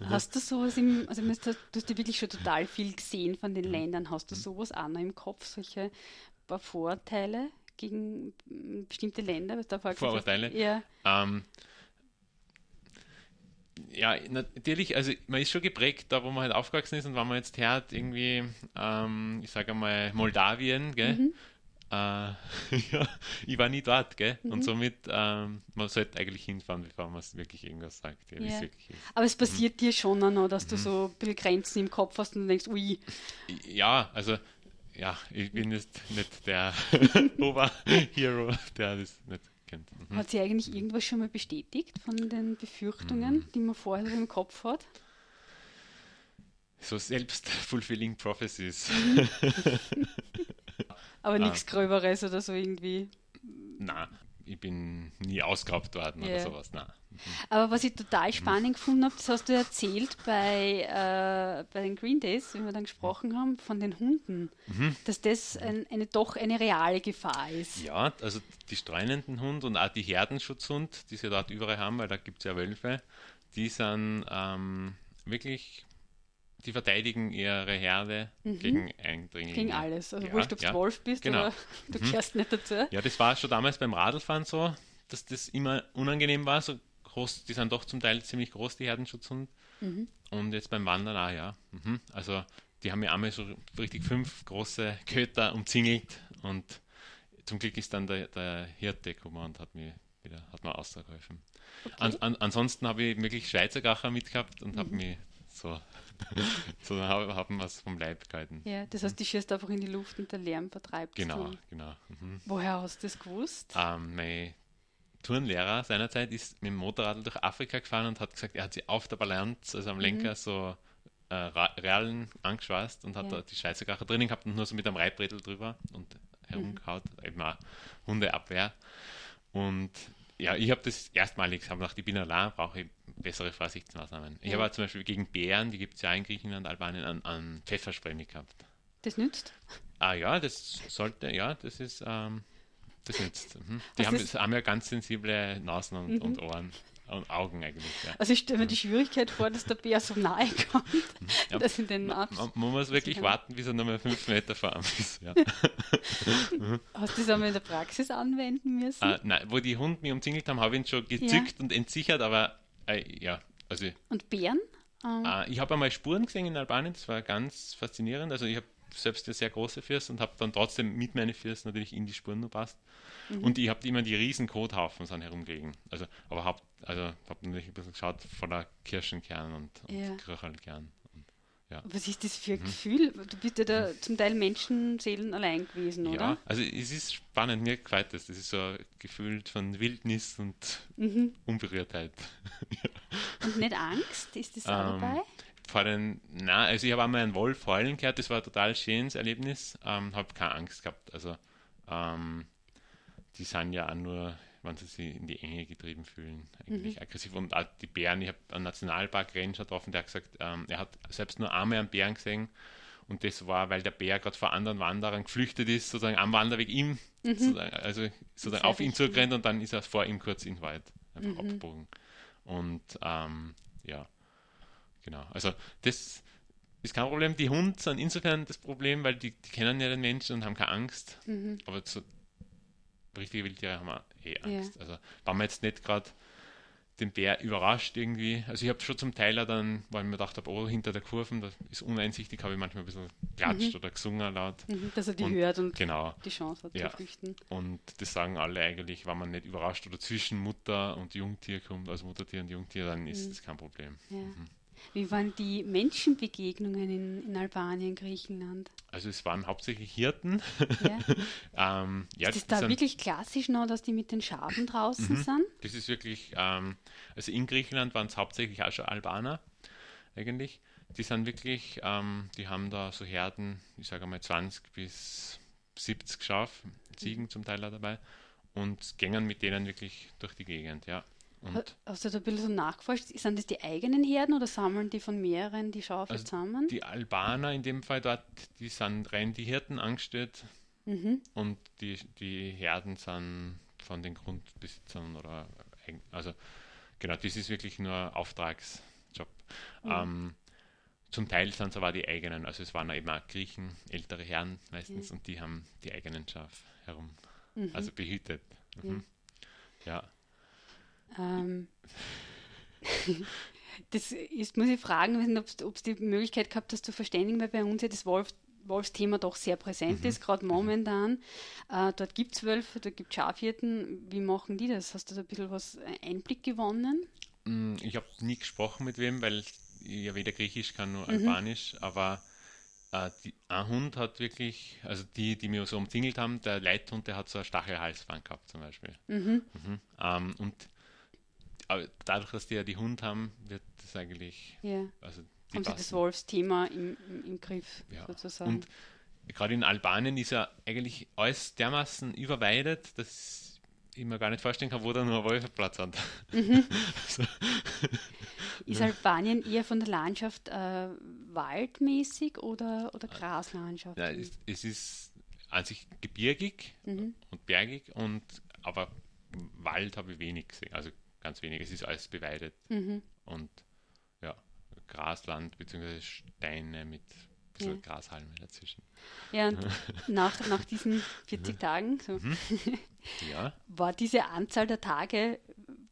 Hast du sowas im, also du hast ja wirklich schon total viel gesehen von den mhm. Ländern, hast du mhm. sowas auch noch im Kopf, solche paar Vorteile gegen bestimmte Länder? Was da Vorurteile? Ja. Ähm, ja, natürlich, also man ist schon geprägt, da wo man halt aufgewachsen ist und wenn man jetzt hört, irgendwie, ähm, ich sage mal, Moldawien, gell? Mhm äh, ja, ich war nie dort, gell? Mhm. Und somit, ähm, man sollte eigentlich hinfahren, bevor man es wirklich irgendwas sagt. Ja, ja. Aber es passiert mhm. dir schon noch, dass du mhm. so ein bisschen Grenzen im Kopf hast und denkst, ui. Ja, also, ja, ich bin jetzt nicht der Oberhero, der das nicht kennt. Mhm. Hat sie eigentlich irgendwas schon mal bestätigt von den Befürchtungen, mhm. die man vorher so im Kopf hat? So selbst-fulfilling Prophecies. Aber ah. nichts Gröberes oder so irgendwie. Nein, ich bin nie ausgeraubt worden yeah. oder sowas. Nein. Mhm. Aber was ich total spannend gefunden habe, das hast du erzählt bei, äh, bei den Green Days, wie wir dann gesprochen haben, von den Hunden, mhm. dass das ein, eine doch eine reale Gefahr ist. Ja, also die streunenden Hunde und auch die Herdenschutzhund, die sie dort überall haben, weil da gibt es ja Wölfe, die sind ähm, wirklich die verteidigen ihre Herde mhm. gegen Eindringlinge. Gegen alles. Also ja, wurscht, ob du ja, Wolf bist genau. oder du mhm. gehörst nicht dazu. Ja, das war schon damals beim Radlfahren so, dass das immer unangenehm war. So groß, die sind doch zum Teil ziemlich groß, die Herdenschutzhunde. Mhm. Und jetzt beim Wandern auch, ja. Mhm. Also die haben mir einmal so richtig fünf große Köter umzingelt und zum Glück ist dann der, der Hirte gekommen und hat mir wieder hat mir ausgeholfen. Okay. An, an, ansonsten habe ich wirklich Schweizer Gacher mitgehabt und habe mhm. mich so, sondern haben wir es vom Leib gehalten. Ja, das heißt, die schießt einfach in die Luft und der Lärm vertreibt Genau, genau. Mhm. Woher hast du das gewusst? Ähm, mein Turnlehrer seinerzeit ist mit dem Motorrad durch Afrika gefahren und hat gesagt, er hat sie auf der Balance, also am Mhm. Lenker, so äh, Rallen angeschweißt und hat Ja. da die Scheißekracher drinnen gehabt und nur so mit einem Reitbrettel drüber und herumgehaut, eben auch Hundeabwehr. Und ja, ich habe das erstmalig gesagt, nach ich bin allein, brauche ich bessere Vorsichtsmaßnahmen. Ich Ja. habe zum Beispiel gegen Bären, die gibt es ja auch in Griechenland, Albanien, an, an Pfefferspray mitgehabt. Das nützt? Ah ja, das sollte, ja, das ist, ähm, das nützt. Mhm. Die haben, haben ja ganz sensible Nasen und, Mhm. und Ohren und Augen eigentlich. Ja. Also ich stelle mir die Schwierigkeit vor, dass der Bär so nahe kommt, Ja, dass in den Man, Abs man, man muss wirklich warten, bis er nochmal fünf Meter vor einem ist. Ja. Hast du das einmal in der Praxis anwenden müssen? äh, nein, wo die Hunde mich umzingelt haben, habe ich ihn schon gezückt und entsichert, aber äh, ja, also Und Bären? Ähm, äh, ich habe einmal Spuren gesehen in Albanien, das war ganz faszinierend. Also ich habe selbst eine sehr große Fürst und habe dann trotzdem mit meinen Fürst natürlich in die Spuren gepasst. Mhm. Und ich habe immer die riesen Kothaufen sind herumgelegen. Also, aber habe also, hab natürlich ein bisschen geschaut voller Kirschenkern und, und Ja. Kröchelkern. Und, Was ist das für ein Mhm. Gefühl? Du bist ja da zum Teil Menschenseelen allein gewesen, ja, oder? also es ist spannend, mir gefällt das. Das ist so ein Gefühl von Wildnis und Mhm. Unberührtheit. Und nicht Angst? Ist das auch Ähm, dabei? Vor den, na, also ich habe einmal einen Wolf heulen gehört, das war ein total schönes Erlebnis, ähm, habe keine Angst gehabt. Also ähm, die sind ja auch nur, wenn sie sich in die Enge getrieben fühlen, eigentlich Mhm. aggressiv. Und auch die Bären, ich habe einen Nationalpark-Ranger getroffen, der hat gesagt, ähm, er hat selbst nur einmal einen Bären gesehen und das war, weil der Bär gerade vor anderen Wanderern geflüchtet ist, sozusagen am Wanderweg ihm, sozusagen, also sozusagen auf ihn zurückrennt und dann ist er vor ihm kurz in Wald einfach abgebogen. Und ähm, ja, genau. Also das ist kein Problem. Die Hunde sind insofern das Problem, weil die, die kennen ja den Menschen und haben keine Angst. Mhm. Aber so richtige Wildtiere haben wir eh Angst. Also wenn man jetzt nicht gerade den Bär überrascht irgendwie. Also ich habe schon zum Teil dann, weil ich mir gedacht habe, oh, hinter der Kurven, das ist uneinsichtig, habe ich manchmal ein bisschen klatscht oder gesungen laut. Mhm, Dass er die Und- hört und Genau. die Chance hat Ja. zu flüchten. Und das sagen alle eigentlich, wenn man nicht überrascht oder zwischen Mutter und Jungtier kommt, also Muttertier und Jungtier, dann ist Mhm. das kein Problem. Ja. Wie waren die Menschenbegegnungen in, in Albanien, Griechenland? Also es waren hauptsächlich Hirten. Ja? ähm, ja, ist es die da sind- wirklich klassisch noch, dass die mit den Schafen draußen Mhm. sind? Das ist wirklich, ähm, also in Griechenland waren es hauptsächlich auch schon Albaner, eigentlich. Die sind wirklich, ähm, die haben da so Herden, ich sage mal 20 bis 70 Schaf, Ziegen zum Teil auch dabei und gängen mit denen wirklich durch die Gegend, ja. Und Hast du da ein bisschen so nachgeforscht? Sind das die eigenen Herden oder sammeln die von mehreren die Schafe Also zusammen? die Albaner in dem Fall dort, die sind rein die Hirten angestellt Mhm. und die, die Herden sind von den Grundbesitzern oder also genau, das ist wirklich nur Auftragsjob. Mhm. Ähm, zum Teil sind es aber die eigenen, also es waren eben auch Griechen, ältere Herren meistens und die haben die eigenen Schaf herum, Mhm. also behütet. Mhm. Ja. Ähm, das ist, muss ich fragen, ob es die Möglichkeit gehabt hast zu verständigen, weil bei uns ja das Wolf, Wolfsthema doch sehr präsent ist, gerade momentan. Äh, dort gibt es Wölfe, dort gibt es Schafhirten. Wie machen die das? Hast du da ein bisschen was äh, Einblick gewonnen? Mm, Ich habe nie gesprochen mit wem, weil ich ja weder Griechisch kann, Mhm. nur Albanisch, aber äh, die, ein Hund hat wirklich, also die, die mir so umzingelt haben, der Leithund, der hat so ein Stachelhalsband gehabt zum Beispiel. Mhm. Mhm. Ähm, und aber dadurch, dass die ja die Hund haben, wird das eigentlich, Ja. also Haben sie das passen. Wolfsthema im, im, im Griff, Ja. sozusagen. Und gerade in Albanien ist ja eigentlich alles dermaßen überweidet, dass ich mir gar nicht vorstellen kann, wo da nur ein Wolf Platz hat. Mhm. so. ist Albanien eher von der Landschaft äh, waldmäßig oder, oder Graslandschaft? Ja, es, es ist an sich gebirgig Mhm. und bergig und aber Wald habe ich wenig gesehen, also ganz wenig. Es ist alles beweidet Mhm. und ja, Grasland bzw. Steine mit ein bisschen Ja. Grashalme dazwischen. Ja, und nach, nach diesen 40 Tagen, so, Mhm. Ja, war diese Anzahl der Tage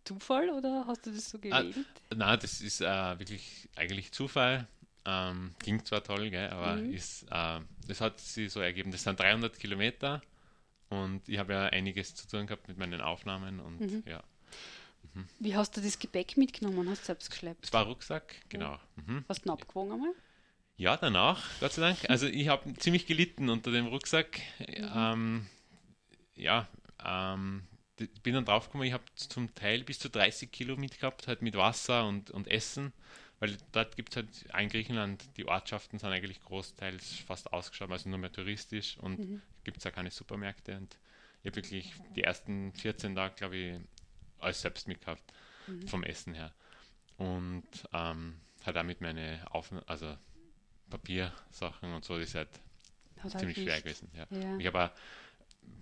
Zufall oder hast du das so Ah, gewählt? na, das ist äh, wirklich eigentlich Zufall. Ähm, klingt zwar toll, gell, aber Mhm. ist, äh, das hat sich so ergeben. Das sind 300 Kilometer und ich habe ja einiges zu tun gehabt mit meinen Aufnahmen und Mhm. ja. Mhm. Wie hast du das Gepäck mitgenommen? Hast du selbst geschleppt? Es war Rucksack, genau. Mhm. Hast du ihn abgewogen einmal? Ja, danach, Gott sei Dank. Also ich habe ziemlich gelitten unter dem Rucksack. Mhm. Ähm, ja, ähm, bin dann draufgekommen, ich habe zum Teil bis zu 30 Kilo mitgehabt, halt mit Wasser und, und Essen, weil dort gibt es halt in Griechenland, die Ortschaften sind eigentlich großteils fast ausgeschaut, also nur mehr touristisch und mhm. gibt es ja keine Supermärkte und ich habe wirklich die ersten 14 Tage, glaube ich, alles selbst mitgehabt, mhm. vom Essen her. Und ähm, halt damit meine Auf also Papiersachen und so, das ist halt Hat ziemlich schwer gewesen. Ja. ja. Ich habe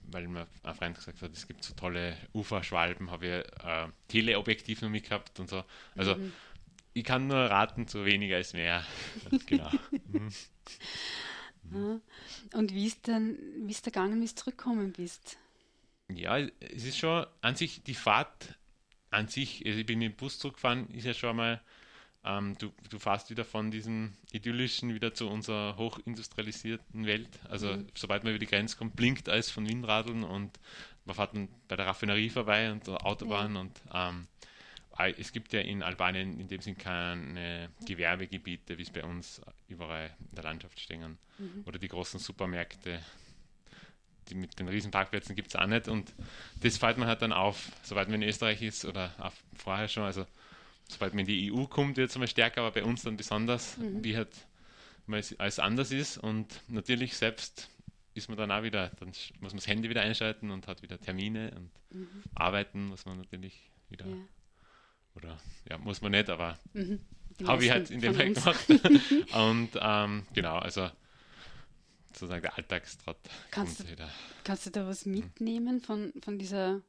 weil mir ein Freund gesagt hat, es gibt so tolle Uferschwalben, habe ich äh, Teleobjektiv noch mitgehabt und so. Also mhm. ich kann nur raten, zu weniger ist mehr. genau. Mhm. Und wie ist denn, wie ist der gegangen, wie du zurückgekommen bist? Ja, es ist schon an sich die Fahrt an sich, also ich bin mit dem Bus zurückgefahren, ist ja schon mal ähm, du, du fährst wieder von diesem idyllischen wieder zu unserer hochindustrialisierten Welt. Also mhm. sobald man über die Grenze kommt, blinkt alles von Windradeln und man fährt dann bei der Raffinerie vorbei und der Autobahn mhm. und ähm, es gibt ja in Albanien in dem Sinn keine Gewerbegebiete, wie es bei uns überall in der Landschaft stehen. Mhm. Oder die großen Supermärkte, die mit den Riesenparkplätzen gibt es auch nicht. Und das fällt man halt dann auf, sobald man in Österreich ist oder auch vorher schon. Also sobald man in die EU kommt, wird es einmal stärker, aber bei uns dann besonders, mhm. wie halt alles anders ist. Und natürlich selbst ist man dann auch wieder, dann muss man das Handy wieder einschalten und hat wieder Termine und mhm. arbeiten muss man natürlich wieder. Ja. Oder ja, muss man nicht, aber mhm. habe ich halt in dem Fall gemacht. und ähm, genau, also sozusagen der Alltagstrott. Kannst, du, kannst du da was mitnehmen von, von dieser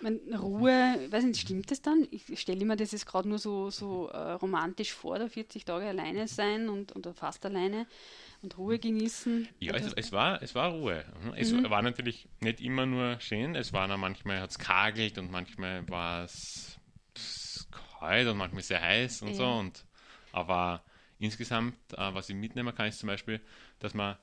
meine, Ruhe, weiß nicht, stimmt das dann? Ich stelle mir das gerade nur so, so äh, romantisch vor, da 40 Tage alleine sein und, und fast alleine und Ruhe genießen. Ja, es, es, war, es war Ruhe. Mhm. Es mhm. war natürlich nicht immer nur schön, es war dann manchmal hat es kagelt und manchmal war es kalt und manchmal sehr heiß und ja. so. Und, aber insgesamt, äh, was ich mitnehmen kann, ist zum Beispiel, dass man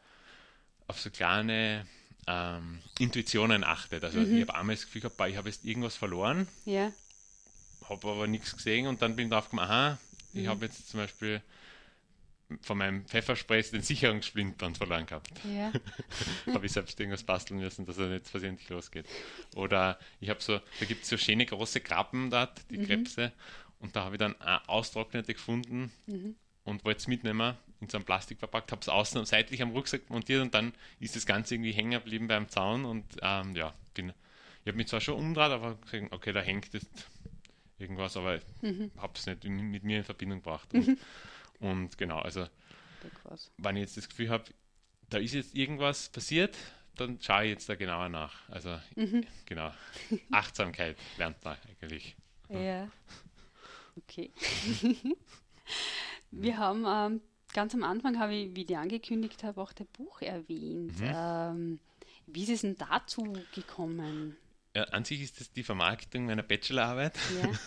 auf so kleine ähm, Intuitionen achtet. Also mhm. ich habe einmal das Gefühl gehabt, ich habe jetzt irgendwas verloren, ja. habe aber nichts gesehen und dann bin ich drauf gekommen, aha, mhm. ich habe jetzt zum Beispiel von meinem Pfefferspray den Sicherungssplintern verloren gehabt. Ja. habe ich selbst irgendwas basteln müssen, dass er nicht versehentlich losgeht. Oder ich habe so, da gibt es so schöne große Krabben dort, die mhm. Krebse, und da habe ich dann austrocknete gefunden mhm. und wollte es mitnehmen in so einem Plastik verpackt, habe es außen und seitlich am Rucksack montiert und dann ist das Ganze irgendwie hängen geblieben beim Zaun und ähm, ja, bin, ich habe mich zwar schon umgedreht, aber gesagt, okay, da hängt jetzt irgendwas, aber mhm. habe es nicht in, mit mir in Verbindung gebracht. Und, mhm. und genau, also wenn ich jetzt das Gefühl habe, da ist jetzt irgendwas passiert, dann schaue ich jetzt da genauer nach. Also mhm. genau, Achtsamkeit lernt man eigentlich. Ja, okay. Wir haben ähm, ganz am Anfang habe ich, wie ich angekündigt habe, auch dein Buch erwähnt. Mhm. Ähm, wie ist es denn dazu gekommen? Ja, an sich ist das die Vermarktung meiner Bachelorarbeit. Ja.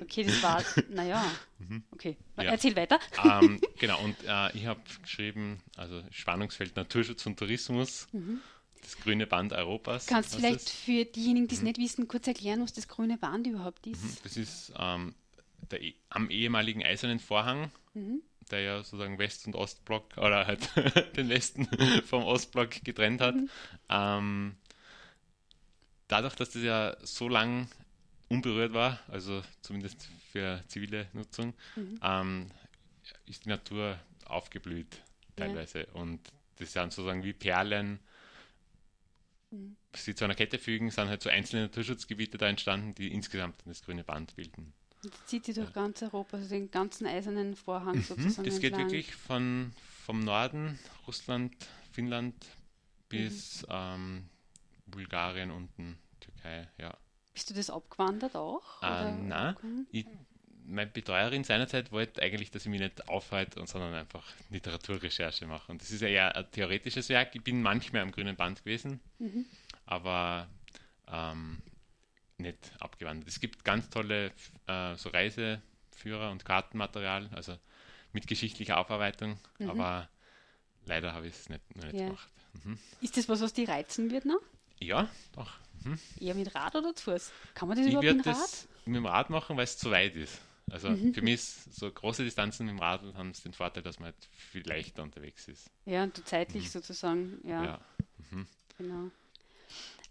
Okay, das war, naja, mhm. okay. Ja. Erzähl weiter. Ähm, genau, und äh, ich habe geschrieben, also Spannungsfeld Naturschutz und Tourismus, mhm. das grüne Band Europas. Kannst du vielleicht ist. für diejenigen, die es mhm. nicht wissen, kurz erklären, was das grüne Band überhaupt ist? Mhm. Das ist ähm, der, e, am ehemaligen Eisernen Vorhang. Mhm der ja sozusagen West- und Ostblock oder halt den Westen vom Ostblock getrennt hat. Mhm. Ähm, dadurch, dass das ja so lang unberührt war, also zumindest für zivile Nutzung, mhm. ähm, ist die Natur aufgeblüht teilweise. Ja. Und das sind sozusagen wie Perlen, mhm. sie zu einer Kette fügen, sind halt so einzelne Naturschutzgebiete da entstanden, die insgesamt das grüne Band bilden. Das zieht sie durch ganz Europa, also den ganzen eisernen Vorhang mhm, sozusagen. Das geht entlang. wirklich von, vom Norden, Russland, Finnland bis mhm. ähm, Bulgarien unten, Türkei, ja. Bist du das abgewandert auch? Äh, nein, ich, meine Betreuerin seinerzeit wollte eigentlich, dass ich mich nicht aufhalte, sondern einfach Literaturrecherche mache. Und das ist ja eher ein theoretisches Werk. Ich bin manchmal am grünen Band gewesen, mhm. aber ähm, nicht abgewandert. Es gibt ganz tolle äh, so Reiseführer und Kartenmaterial, also mit geschichtlicher Aufarbeitung, mhm. aber leider habe ich es nicht, noch nicht ja. gemacht. Mhm. Ist das was, was die reizen wird noch? Ja, doch. Mhm. Eher mit Rad oder zu Fuß? Kann man das ich überhaupt mit Rad? Das mit dem Rad machen, weil es zu weit ist. Also mhm. für mich ist so große Distanzen mit dem Rad haben den Vorteil, dass man halt viel leichter unterwegs ist. Ja, und du zeitlich mhm. sozusagen, ja. ja. Mhm. Genau.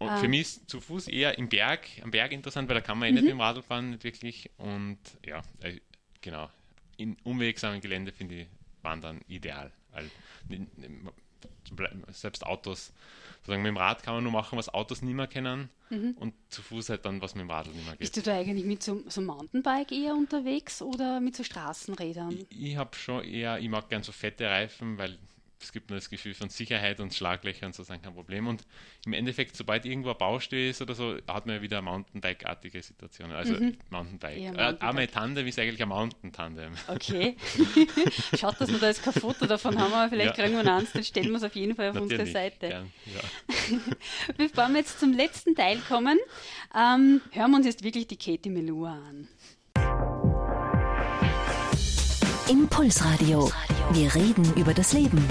Und ah. für mich ist zu Fuß eher im Berg, am Berg interessant, weil da kann man eh nicht mhm. mit dem Radl fahren, nicht wirklich. Und ja, äh, genau. In unwegsamen Gelände finde ich Wandern ideal. Weil, selbst Autos, sozusagen mit dem Rad kann man nur machen, was Autos nicht mehr kennen mhm. und zu Fuß halt dann, was mit dem Radl nicht mehr geht. Bist du da eigentlich mit so, so Mountainbike eher unterwegs oder mit so Straßenrädern? Ich, ich habe schon eher, ich mag gern so fette Reifen, weil es gibt nur das Gefühl von Sicherheit und Schlaglöcher und so sind kein Problem. Und im Endeffekt, sobald irgendwo ein Baustelle ist oder so, hat man ja wieder Mountainbike-artige Situationen. Also mhm. Mountainbike. Ja, Mountainbike. Äh, auch mein Tandem ist eigentlich ein Mountain-Tandem. Okay. Schaut, dass wir da jetzt kein Foto davon haben, aber vielleicht ja. kriegen wir eins, dann stellen wir es auf jeden Fall auf Natürlich, unsere Seite. Gern, ja. Bevor wir jetzt zum letzten Teil kommen, ähm, hören wir uns jetzt wirklich die Katie Melua an. Impulsradio. Wir reden über das Leben.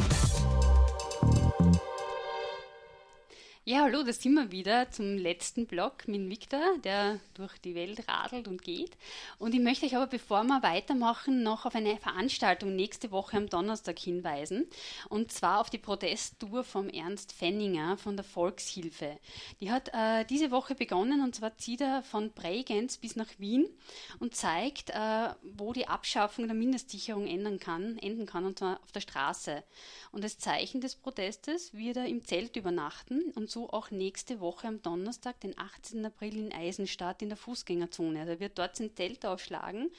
Ja, hallo, da sind wir wieder zum letzten Block mit Victor, der durch die Welt radelt und geht. Und ich möchte euch aber, bevor wir weitermachen, noch auf eine Veranstaltung nächste Woche am Donnerstag hinweisen. Und zwar auf die Protesttour vom Ernst Fenninger von der Volkshilfe. Die hat äh, diese Woche begonnen und zwar zieht er von Bregenz bis nach Wien und zeigt, äh, wo die Abschaffung der Mindestsicherung enden kann, enden kann, und zwar auf der Straße. Und als Zeichen des Protestes wird er im Zelt übernachten und so auch nächste Woche am Donnerstag, den 18. April in Eisenstadt in der Fußgängerzone. Also er wird dort sein Zelt aufschlagen.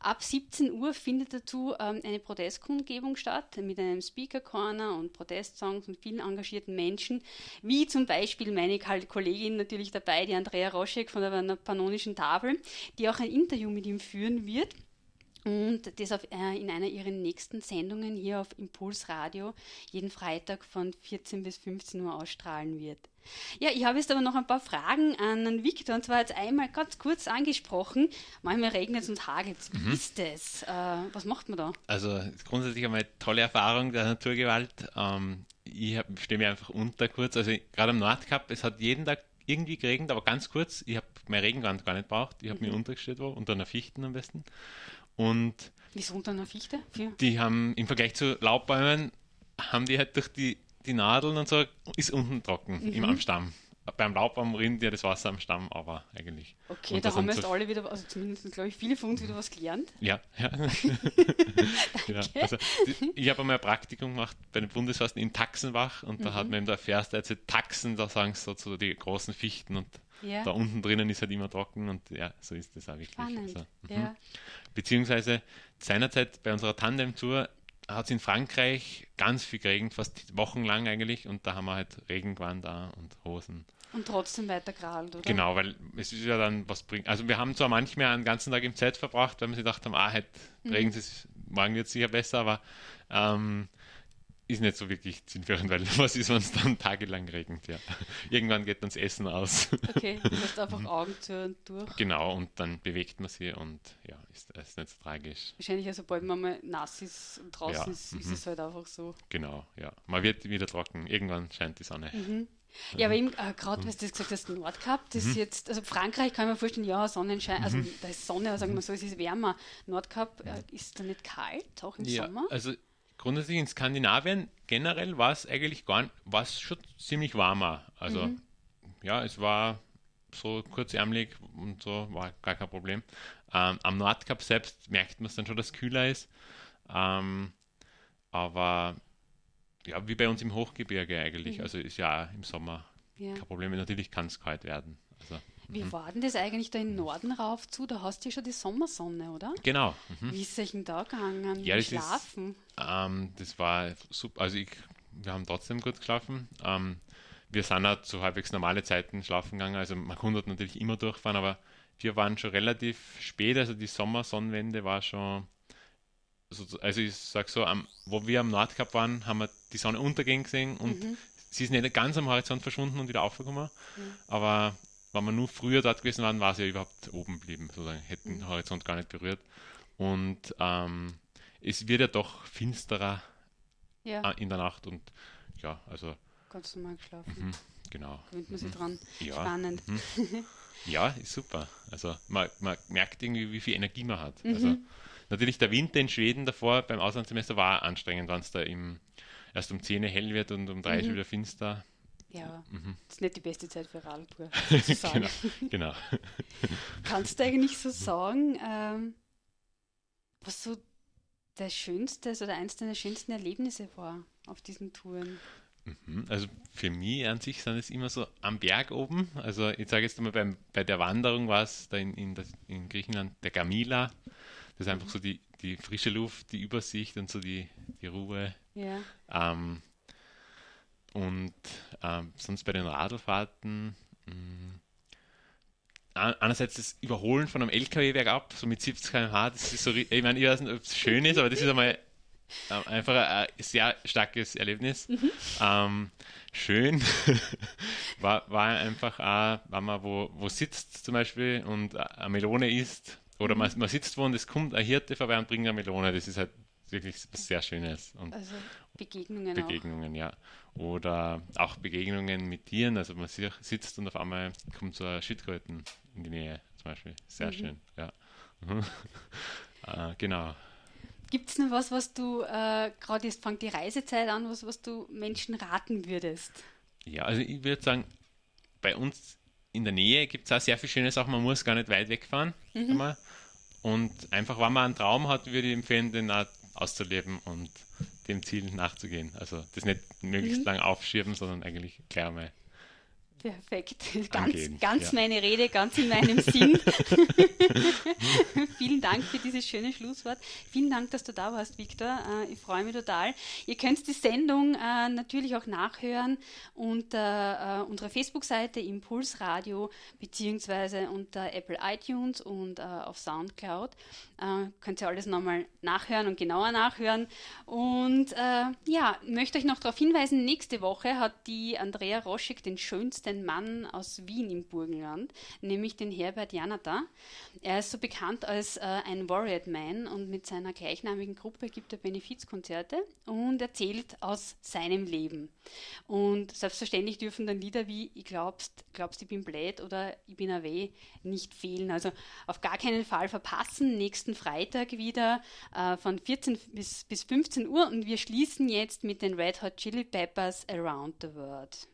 Ab 17 Uhr findet dazu ähm, eine Protestkundgebung statt mit einem Speaker Corner und Protestsongs und vielen engagierten Menschen, wie zum Beispiel meine Kollegin natürlich dabei, die Andrea Roschek von der Pannonischen Tafel, die auch ein Interview mit ihm führen wird und das auf, äh, in einer ihrer nächsten Sendungen hier auf Impuls Radio jeden Freitag von 14 bis 15 Uhr ausstrahlen wird. Ja, ich habe jetzt aber noch ein paar Fragen an den Victor und zwar jetzt einmal ganz kurz angesprochen. Manchmal regnet es und hagelt es. Wie mhm. ist das? Äh, was macht man da? Also grundsätzlich einmal eine tolle Erfahrung der Naturgewalt. Ähm, ich stehe mir einfach unter kurz. Also gerade am Nordkap, es hat jeden Tag irgendwie geregnet, aber ganz kurz. Ich habe mein Regenwand gar nicht braucht. Ich habe mhm. mich untergestellt wo, unter einer Fichten am besten. Und Wieso unter einer Fichte? Für? Die haben im Vergleich zu Laubbäumen, haben die halt durch die, die Nadeln und so, ist unten trocken mhm. im, am Stamm. Beim Laubbaum rinnt ja das Wasser am Stamm, aber eigentlich. Okay, da haben wir jetzt so alle wieder, also zumindest glaube ich viele von uns wieder was gelernt. Ja, ja. ja also, ich habe einmal ein Praktikum gemacht bei den Bundesforsten in Taxenbach und mhm. da hat man eben da erfährst, also Taxen, da sagen sie so zu die großen Fichten und ja. Da unten drinnen ist halt immer trocken und ja, so ist das auch wirklich. Spannend. Also, ja. Beziehungsweise seinerzeit bei unserer Tandem-Tour hat es in Frankreich ganz viel geregnet, fast wochenlang eigentlich, und da haben wir halt Regengewand da und Hosen. Und trotzdem weiter gerahlt, oder? Genau, weil es ist ja dann, was bringt. Also wir haben zwar manchmal einen ganzen Tag im Zelt verbracht, weil wir gedacht haben, ah, halt, mhm. regnet es, morgen wird es sicher besser, aber ähm, ist nicht so wirklich zielführend, weil was ist, wenn es dann tagelang regnet, ja. Irgendwann geht dann das Essen aus. Okay, du hast einfach Augen zu und durch. Genau, und dann bewegt man sie und ja, ist, ist nicht so tragisch. Wahrscheinlich, also, sobald man mal nass ist und draußen ja, ist, ist es halt einfach so. Genau, ja. Man wird wieder trocken. Irgendwann scheint die Sonne. Mhm. Ja, aber eben, äh, gerade, mhm. was du gesagt hast, Nordkap, das mhm. jetzt, also Frankreich kann man vorstellen, ja, Sonnenschein, also mhm. da ist Sonne, sagen wir so, es ist wärmer. Nordkap, äh, ist da nicht kalt, auch im ja, Sommer? Also grundsätzlich in Skandinavien generell war es eigentlich gar war schon ziemlich warmer. Also mhm. ja, es war so kurzärmlich und so, war gar kein Problem. Ähm, am Nordkap selbst merkt man es dann schon, dass es kühler ist. Ähm, aber ja, wie bei uns im Hochgebirge eigentlich. Mhm. Also ist ja im Sommer ja. kein Problem. Natürlich kann es kalt werden. Also wie mhm. war denn das eigentlich da im Norden rauf zu? Da hast du ja schon die Sommersonne, oder? Genau. Mhm. Wie ist es euch denn da gegangen? Ja, das Schlafen? Ist, ähm, das war super. Also ich, wir haben trotzdem gut geschlafen. Ähm, wir sind auch zu halbwegs normale Zeiten schlafen gegangen. Also man konnte natürlich immer durchfahren, aber wir waren schon relativ spät. Also die Sommersonnenwende war schon also ich sag so, am, wo wir am Nordkap waren, haben wir die Sonne untergehen gesehen und mhm. sie ist nicht ganz am Horizont verschwunden und wieder aufgekommen. Mhm. Aber wenn wir nur früher dort gewesen waren, war sie ja überhaupt oben geblieben, sozusagen, hätten den mhm. Horizont gar nicht berührt. Und ähm, es wird ja doch finsterer ja. Äh, in der Nacht und ja, also. Ganz normal geschlafen. Mhm, genau. Gewöhnt man sich Mhm. dran. Ja. Spannend. Mhm. Ja, ist super. Also man, man merkt irgendwie, wie viel Energie man hat. Mhm. Also natürlich der Winter in Schweden davor beim Auslandssemester war anstrengend, wenn es da im, erst um 10 Uhr hell wird und um 3 Uhr Mhm. wieder finster. Ja, Mhm. das ist nicht die beste Zeit für Radtour. sozusagen. genau, genau. Kannst du eigentlich so sagen, ähm, was so der schönste oder eins deiner schönsten Erlebnisse war auf diesen Touren? Mhm. Also für mich an sich sind es immer so am Berg oben. Also ich sage jetzt einmal, beim, bei der Wanderung war es da in, in, das, in Griechenland der Gamila. Das ist einfach so die, die frische Luft, die Übersicht und so die, die Ruhe. Ja. Ähm, und ähm, sonst bei den Radlfahrten mh, an- einerseits das Überholen von einem LKW bergab, so mit 70 km/h, das ist so, ich meine, ich weiß nicht, ob es schön ist, aber das ist einmal ähm, einfach ein sehr starkes Erlebnis. Ähm, schön. War, war einfach auch, wenn man wo, wo sitzt zum Beispiel und eine Melone isst, oder man, man sitzt wo und es kommt ein Hirte vorbei und bringt eine Melone, das ist halt wirklich was sehr Schönes. Und Also Begegnungen, Begegnungen, ja. Oder auch Begegnungen mit Tieren. Also man si- sitzt und auf einmal kommt so ein Schildkröten in die Nähe, zum Beispiel. Sehr schön, ja. Mhm. äh, genau. auch. Gibt es noch was, was du, äh, gerade jetzt fängt die Reisezeit an, was, was du Menschen raten würdest? Ja, also ich würde sagen, bei uns in der Nähe gibt es auch sehr viel schöne Sachen. Man muss gar nicht weit wegfahren. Einmal. Und einfach, wenn man einen Traum hat, würde ich empfehlen, den auch auszuleben und dem Ziel nachzugehen. Also das nicht möglichst lang aufschieben, sondern eigentlich gleich mal Perfekt. Ganz, Angehen, ganz ja. meine Rede, ganz in meinem Sinn. Vielen Dank für dieses schöne Schlusswort. Vielen Dank, dass du da warst, Viktor. Äh, ich freue mich total. Ihr könnt die Sendung äh, natürlich auch nachhören unter äh, unserer Facebook-Seite Impulsradio beziehungsweise unter Apple iTunes und auf Soundcloud. Könnt ihr alles nochmal nachhören und genauer nachhören. Und ja, möchte euch noch darauf hinweisen, nächste Woche hat die Andrea Roschek den schönsten Mann aus Wien im Burgenland, nämlich den Herbert Janata. Er ist so bekannt als äh, ein Warrior Man und mit seiner gleichnamigen Gruppe gibt er Benefizkonzerte und erzählt aus seinem Leben. Und selbstverständlich dürfen dann Lieder wie Ich glaubst, glaubst ich bin blöd oder Ich bin away nicht fehlen. Also auf gar keinen Fall verpassen. Nächsten Freitag wieder äh, von 14 bis, bis 15 Uhr und wir schließen jetzt mit den Red Hot Chili Peppers Around the World.